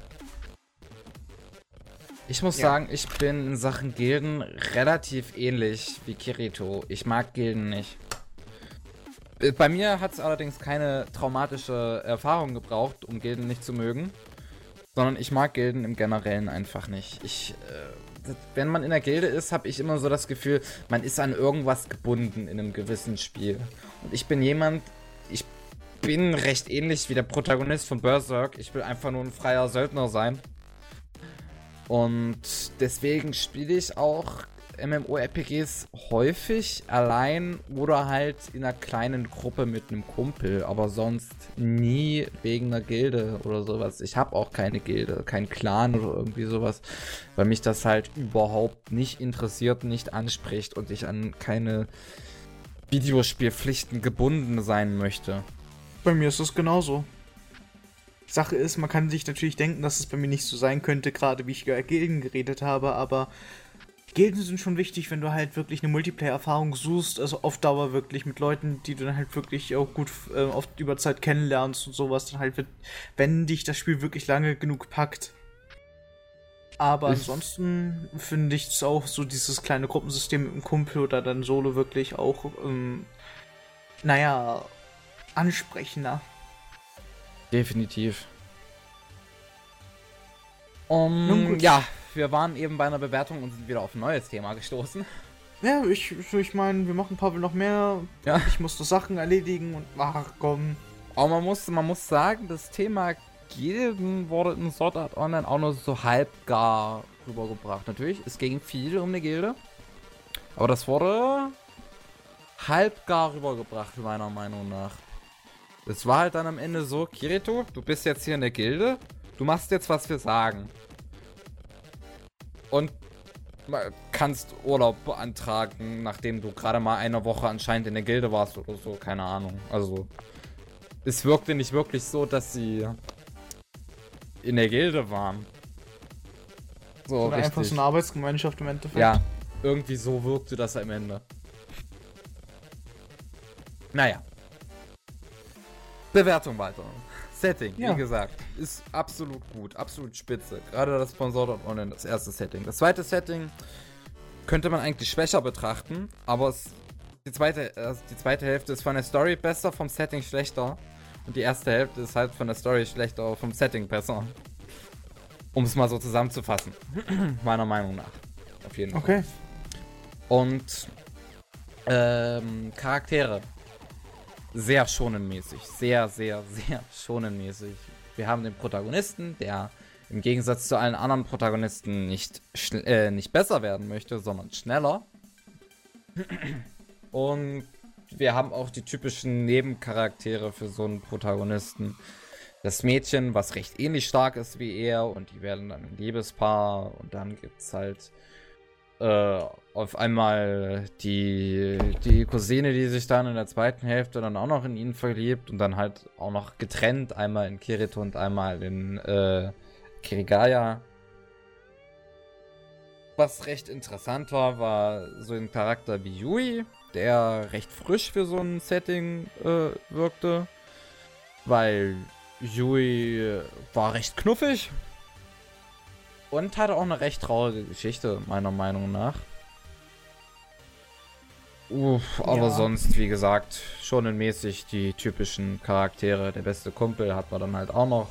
Ich muss Ja. sagen, ich bin in Sachen Gilden relativ ähnlich wie Kirito. Ich mag Gilden nicht. Äh, Bei mir hat es allerdings keine traumatische Erfahrung gebraucht, um Gilden nicht zu mögen. Sondern ich mag Gilden im Generellen einfach nicht. Ich, äh, wenn man in der Gilde ist, habe ich immer so das Gefühl, man ist an irgendwas gebunden in einem gewissen Spiel. Und ich bin jemand, ich bin recht ähnlich wie der Protagonist von Berserk. Ich will einfach nur ein freier Söldner sein. Und deswegen spiele ich auch MMORPGs häufig allein oder halt in einer kleinen Gruppe mit einem Kumpel, aber sonst nie wegen einer Gilde oder sowas. Ich habe auch keine Gilde, keinen Clan oder irgendwie sowas, weil mich das halt überhaupt nicht interessiert, nicht anspricht und ich an keine Videospielpflichten gebunden sein möchte. Bei mir ist es genauso. Sache ist, man kann sich natürlich denken, dass es bei mir nicht so sein könnte, gerade wie ich über Gilden geredet habe, aber Gilden sind schon wichtig, wenn du halt wirklich eine Multiplayer-Erfahrung suchst, also auf Dauer wirklich mit Leuten, die du dann halt wirklich auch gut äh, auf über Zeit kennenlernst und sowas, dann halt, wird, wenn dich das Spiel wirklich lange genug packt. Aber Ich- ansonsten finde ich es auch so dieses kleine Gruppensystem mit dem Kumpel oder dann Solo wirklich auch, ähm, naja, ansprechender. Definitiv. Um, Nun gut. ja, wir waren eben bei einer Bewertung und sind wieder auf ein neues Thema gestoßen. Ja, ich, ich meine, wir machen Pavel noch mehr. Ja. Ich musste Sachen erledigen und ach komm. Aber man muss, man muss sagen, das Thema Gilden wurde in Sword Art Online auch nur so halb gar rübergebracht. Natürlich, es ging viel um eine Gilde. Aber das wurde halb gar rübergebracht, meiner Meinung nach. Es war halt dann am Ende so, Kirito, du bist jetzt hier in der Gilde, du machst jetzt, was wir sagen. Und kannst Urlaub beantragen, nachdem du gerade mal eine Woche anscheinend in der Gilde warst oder so, keine Ahnung. Also, es wirkte nicht wirklich so, dass sie in der Gilde waren. So, Oder einfach richtig. so eine Arbeitsgemeinschaft im Endeffekt. Ja, irgendwie so wirkte das am Ende. Naja. Bewertung weiter. Setting, Ja. wie gesagt, ist absolut gut, absolut spitze. Gerade das von Sword Art Online, das erste Setting. Das zweite Setting könnte man eigentlich schwächer betrachten, aber es, die, zweite, äh, die zweite Hälfte ist von der Story besser, vom Setting schlechter. Und die erste Hälfte ist halt von der Story schlechter, vom Setting besser. Um es mal so zusammenzufassen. Meiner Meinung nach. Auf jeden Fall. Okay. Und ähm, Charaktere. Sehr schonenmäßig. Sehr, sehr, sehr schonenmäßig. Wir haben den Protagonisten, der im Gegensatz zu allen anderen Protagonisten nicht, äh, nicht besser werden möchte, sondern schneller. Und wir haben auch die typischen Nebencharaktere für so einen Protagonisten. Das Mädchen, was recht ähnlich stark ist wie er, und die werden dann ein Liebespaar. Und dann gibt's halt äh, auf einmal die, die Cousine, die sich dann in der zweiten Hälfte dann auch noch in ihn verliebt und dann halt auch noch getrennt, einmal in Kirito und einmal in äh, Kirigaya. Was recht interessant war, war so ein Charakter wie Yui, der recht frisch für so ein Setting äh, wirkte, weil Yui war recht knuffig und hatte auch eine recht traurige Geschichte, meiner Meinung nach. Uff, aber Ja. sonst, wie gesagt, schon mäßig die typischen Charaktere. Der beste Kumpel hat man dann halt auch noch.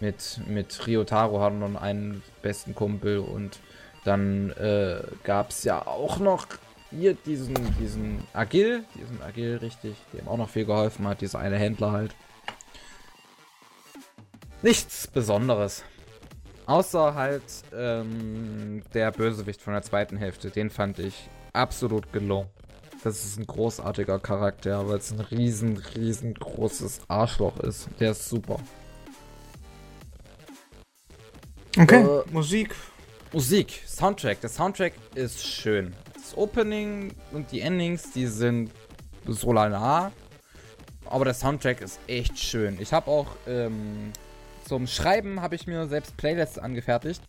Mit, mit Ryotaro hatten wir einen besten Kumpel und dann äh, gab es ja auch noch hier diesen, diesen Agil, diesen Agil richtig, dem auch noch viel geholfen hat, dieser eine Händler halt. Nichts Besonderes. Außer halt ähm, der Bösewicht von der zweiten Hälfte. Den fand ich absolut gelungen. Das ist ein großartiger Charakter, weil es ein riesen, riesengroßes Arschloch ist. Der ist super. Okay. Äh, Musik. Musik, Soundtrack. Der Soundtrack ist schön. Das Opening und die Endings, die sind so lala. Aber der Soundtrack ist echt schön. Ich habe auch ähm, zum Schreiben habe ich mir selbst Playlists angefertigt.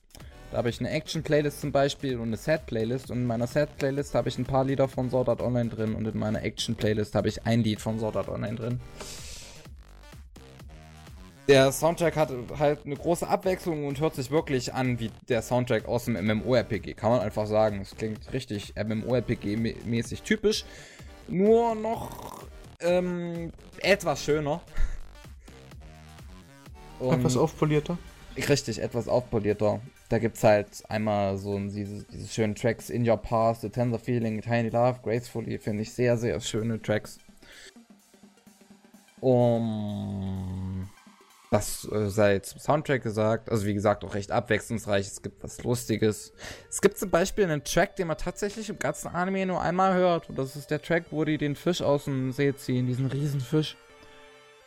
Da habe ich eine Action-Playlist zum Beispiel und eine Sad-Playlist. Und in meiner Sad-Playlist habe ich ein paar Lieder von Sword Art Online drin. Und in meiner Action-Playlist habe ich ein Lied von Sword Art Online drin. Der Soundtrack hat halt eine große Abwechslung und hört sich wirklich an wie der Soundtrack aus dem MMORPG. Kann man einfach sagen. Es klingt richtig MMORPG-mäßig typisch. Nur noch ähm, etwas schöner. Und Etwas aufpolierter. richtig, etwas aufpolierter. Da gibt's halt einmal so diese, diese schönen Tracks In Your Past, The Tender Feeling, Tiny Love, Gracefully, finde ich sehr, sehr schöne Tracks. Um, das äh, sei zum Soundtrack gesagt. Also wie gesagt, auch recht abwechslungsreich. Es gibt was Lustiges. Es gibt zum Beispiel einen Track, den man tatsächlich im ganzen Anime nur einmal hört. Und das ist der Track, wo die den Fisch aus dem See ziehen, diesen Riesenfisch.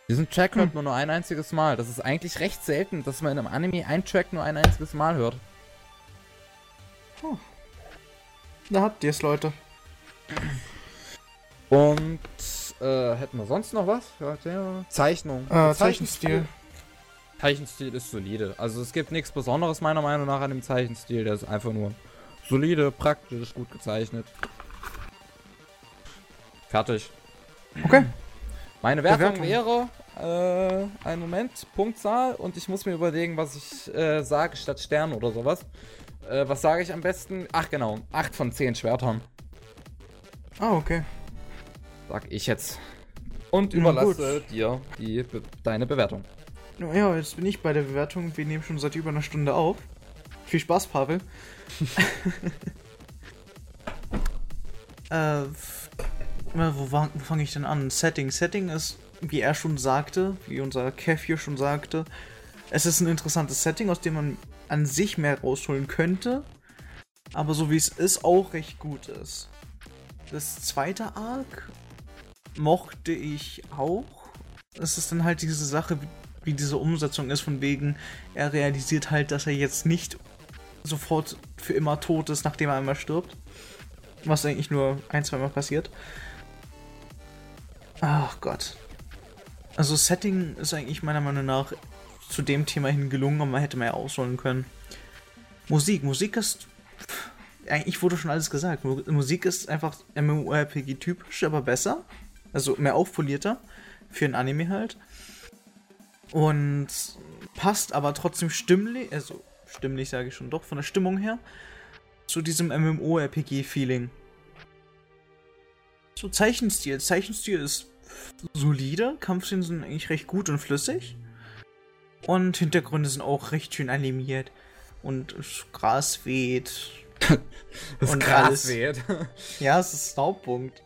Diesen Track hört man nur ein einziges Mal. Das ist eigentlich recht selten, dass man in einem Anime einen Track nur ein einziges Mal hört. Da habt ihr es, Leute. Und äh, hätten wir sonst noch was? Zeichnung. Äh, Zeichenstil. Zeichenstil ist solide. Also es gibt nichts Besonderes meiner Meinung nach an dem Zeichenstil. Der ist einfach nur solide, praktisch, gut gezeichnet. Fertig. Okay. Meine Wertung Bewertung. wäre, äh, ein Moment, Punktzahl und ich muss mir überlegen, was ich äh, sage statt Stern oder sowas. Äh, was sage ich am besten? Ach genau, 8 von 10 Schwertern, Ah, okay. sag ich jetzt. Und überlasse dir die, Be deine Bewertung. Ja, jetzt bin ich bei der Bewertung. Wir nehmen schon seit über einer Stunde auf. Viel Spaß, Pavel. äh, wo, fange ich denn an? Setting. Setting ist, wie er schon sagte, wie unser Kev hier schon sagte, es ist ein interessantes Setting, aus dem man an sich mehr rausholen könnte, aber so wie es ist, auch recht gut ist. Das zweite Arc mochte ich auch. Es ist dann halt diese Sache, wie diese Umsetzung ist, von wegen, er realisiert halt, dass er jetzt nicht sofort für immer tot ist, nachdem er einmal stirbt. Was eigentlich nur ein, zwei Mal passiert. Ach Gott. Also Setting ist eigentlich meiner Meinung nach zu dem Thema hin gelungen, aber man hätte mehr ausholen können. Musik. Musik ist. Eigentlich wurde schon alles gesagt. Musik ist einfach MMORPG-typisch, aber besser. Also mehr aufpolierter. Für ein Anime halt. Und passt aber trotzdem stimmlich, also stimmlich sage ich schon doch, von der Stimmung her, zu diesem MMORPG-Feeling. So Zeichenstil. Zeichenstil ist solide, Kampfszenen sind eigentlich recht gut und flüssig. Und Hintergründe sind auch recht schön animiert. Und Gras weht. das und Gras alles. weht. ja, es ist Staubpunkt.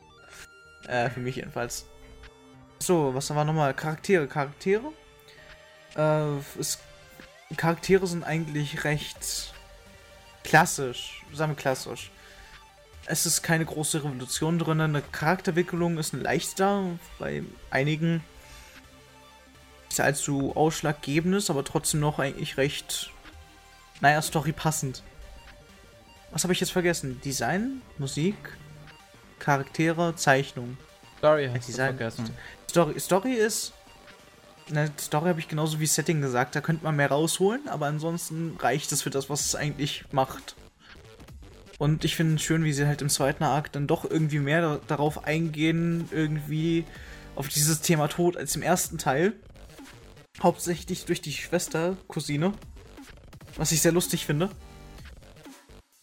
Äh, für mich jedenfalls. So, was war nochmal? Charaktere. Charaktere? Äh, es, Charaktere sind eigentlich recht klassisch. Sagen wir klassisch. Es ist keine große Revolution drin. Eine Charakterwicklung ist ein leichter. Bei einigen ist allzu ausschlaggebendes, aber trotzdem noch eigentlich recht, naja, Story passend. Was habe ich jetzt vergessen? Design, Musik, Charaktere, Zeichnung. Story hast Design, du vergessen. Story, Story ist eine Story habe ich genauso wie Setting gesagt, da könnte man mehr rausholen, aber ansonsten reicht es für das, was es eigentlich macht. Und ich finde es schön, wie sie halt im zweiten Arc dann doch irgendwie mehr darauf eingehen, irgendwie auf dieses Thema Tod als im ersten Teil. Hauptsächlich durch die Schwester, Cousine. Was ich sehr lustig finde.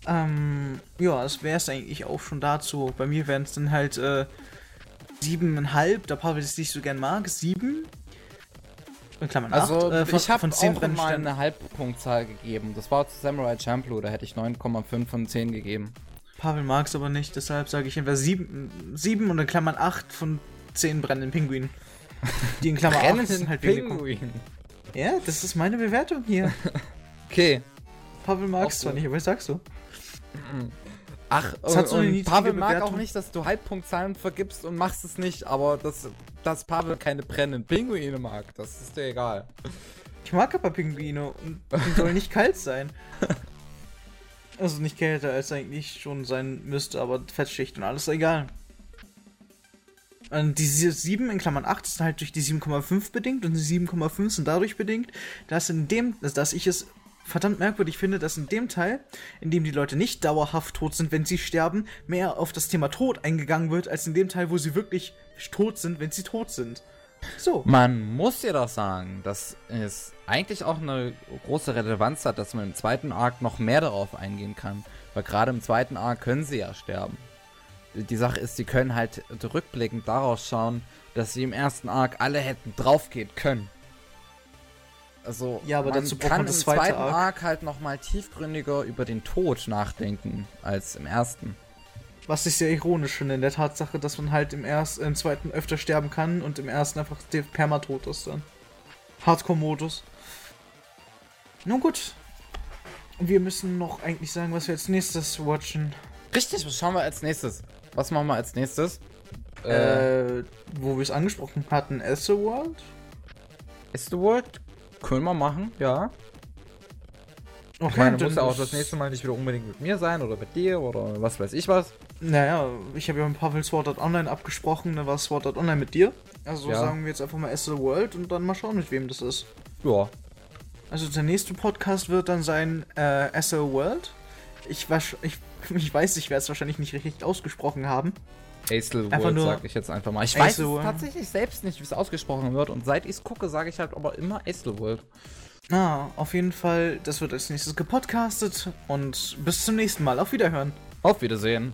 Ähm, ja, das wäre es eigentlich auch schon dazu. Bei mir wären es dann halt äh, siebeneinhalb, da Pavel es nicht so gern mag. Sieben. In Klammern also, acht, äh, von, ich habe auch mal eine Halbpunktzahl gegeben. Das war zu Samurai Champloo, da hätte ich 9,5 von 10 gegeben. Pavel mag es aber nicht, deshalb sage ich entweder 7, 7 und in Klammern 8 von 10 brennenden Pinguinen. Die in Klammern 8 sind halt Pinguin. Ja, das ist meine Bewertung hier. okay. Pavel mag es zwar nicht, aber was sagst du? Ach, das hat so eine Pavel mag Bewertung. auch nicht, dass du Halbpunktzahlen vergibst und machst es nicht, aber dass, dass Pavel keine brennenden Pinguine mag, das ist dir egal. Ich mag aber Pinguine und die sollen nicht kalt sein. Also nicht kälter als eigentlich schon sein müsste, aber Fettschicht und alles egal. Und diese 7 in Klammern 8 ist halt durch die 7,5 bedingt und die 7,5 sind dadurch bedingt, dass in dem, dass ich es verdammt merkwürdig finde, dass in dem Teil, in dem die Leute nicht dauerhaft tot sind, wenn sie sterben, mehr auf das Thema Tod eingegangen wird, als in dem Teil, wo sie wirklich tot sind, wenn sie tot sind. So. Man muss ja doch sagen, dass es eigentlich auch eine große Relevanz hat, dass man im zweiten Arc noch mehr darauf eingehen kann. Weil gerade im zweiten Arc können sie ja sterben die Sache ist, sie können halt rückblickend daraus schauen, dass sie im ersten Arc alle hätten draufgehen können. Also ja, aber man dazu kann im zweiten Arc, Arc halt nochmal tiefgründiger über den Tod nachdenken als im ersten. Was ich sehr ironisch finde in der Tatsache, dass man halt im, ersten, im zweiten öfter sterben kann und im ersten einfach permatot ist dann. Hardcore-Modus. Nun gut. Wir müssen noch eigentlich sagen, was wir als nächstes watchen. Richtig, was schauen wir als nächstes? Was machen wir als nächstes? Äh, äh wo wir es angesprochen hatten, World? World? Können wir machen, ja. Okay, ich meine, muss ja auch das nächste Mal nicht wieder unbedingt mit mir sein oder mit dir oder was weiß ich was. Naja, ich habe ja mit Pavel Sword Art Online abgesprochen, dann war Sword Art Online mit dir. Also ja. sagen wir jetzt einfach mal World und dann mal schauen, mit wem das ist. Ja. Also der nächste Podcast wird dann sein äh, World. Ich, ich Ich weiß, ich werde es wahrscheinlich nicht richtig ausgesprochen haben. World sag ich jetzt einfach mal. Ich weiß tatsächlich selbst nicht, wie es ausgesprochen wird. Und seit ich es gucke, sage ich halt aber immer World. Ah, auf jeden Fall, das wird als nächstes gepodcastet. Und bis zum nächsten Mal. Auf Wiederhören. Auf Wiedersehen.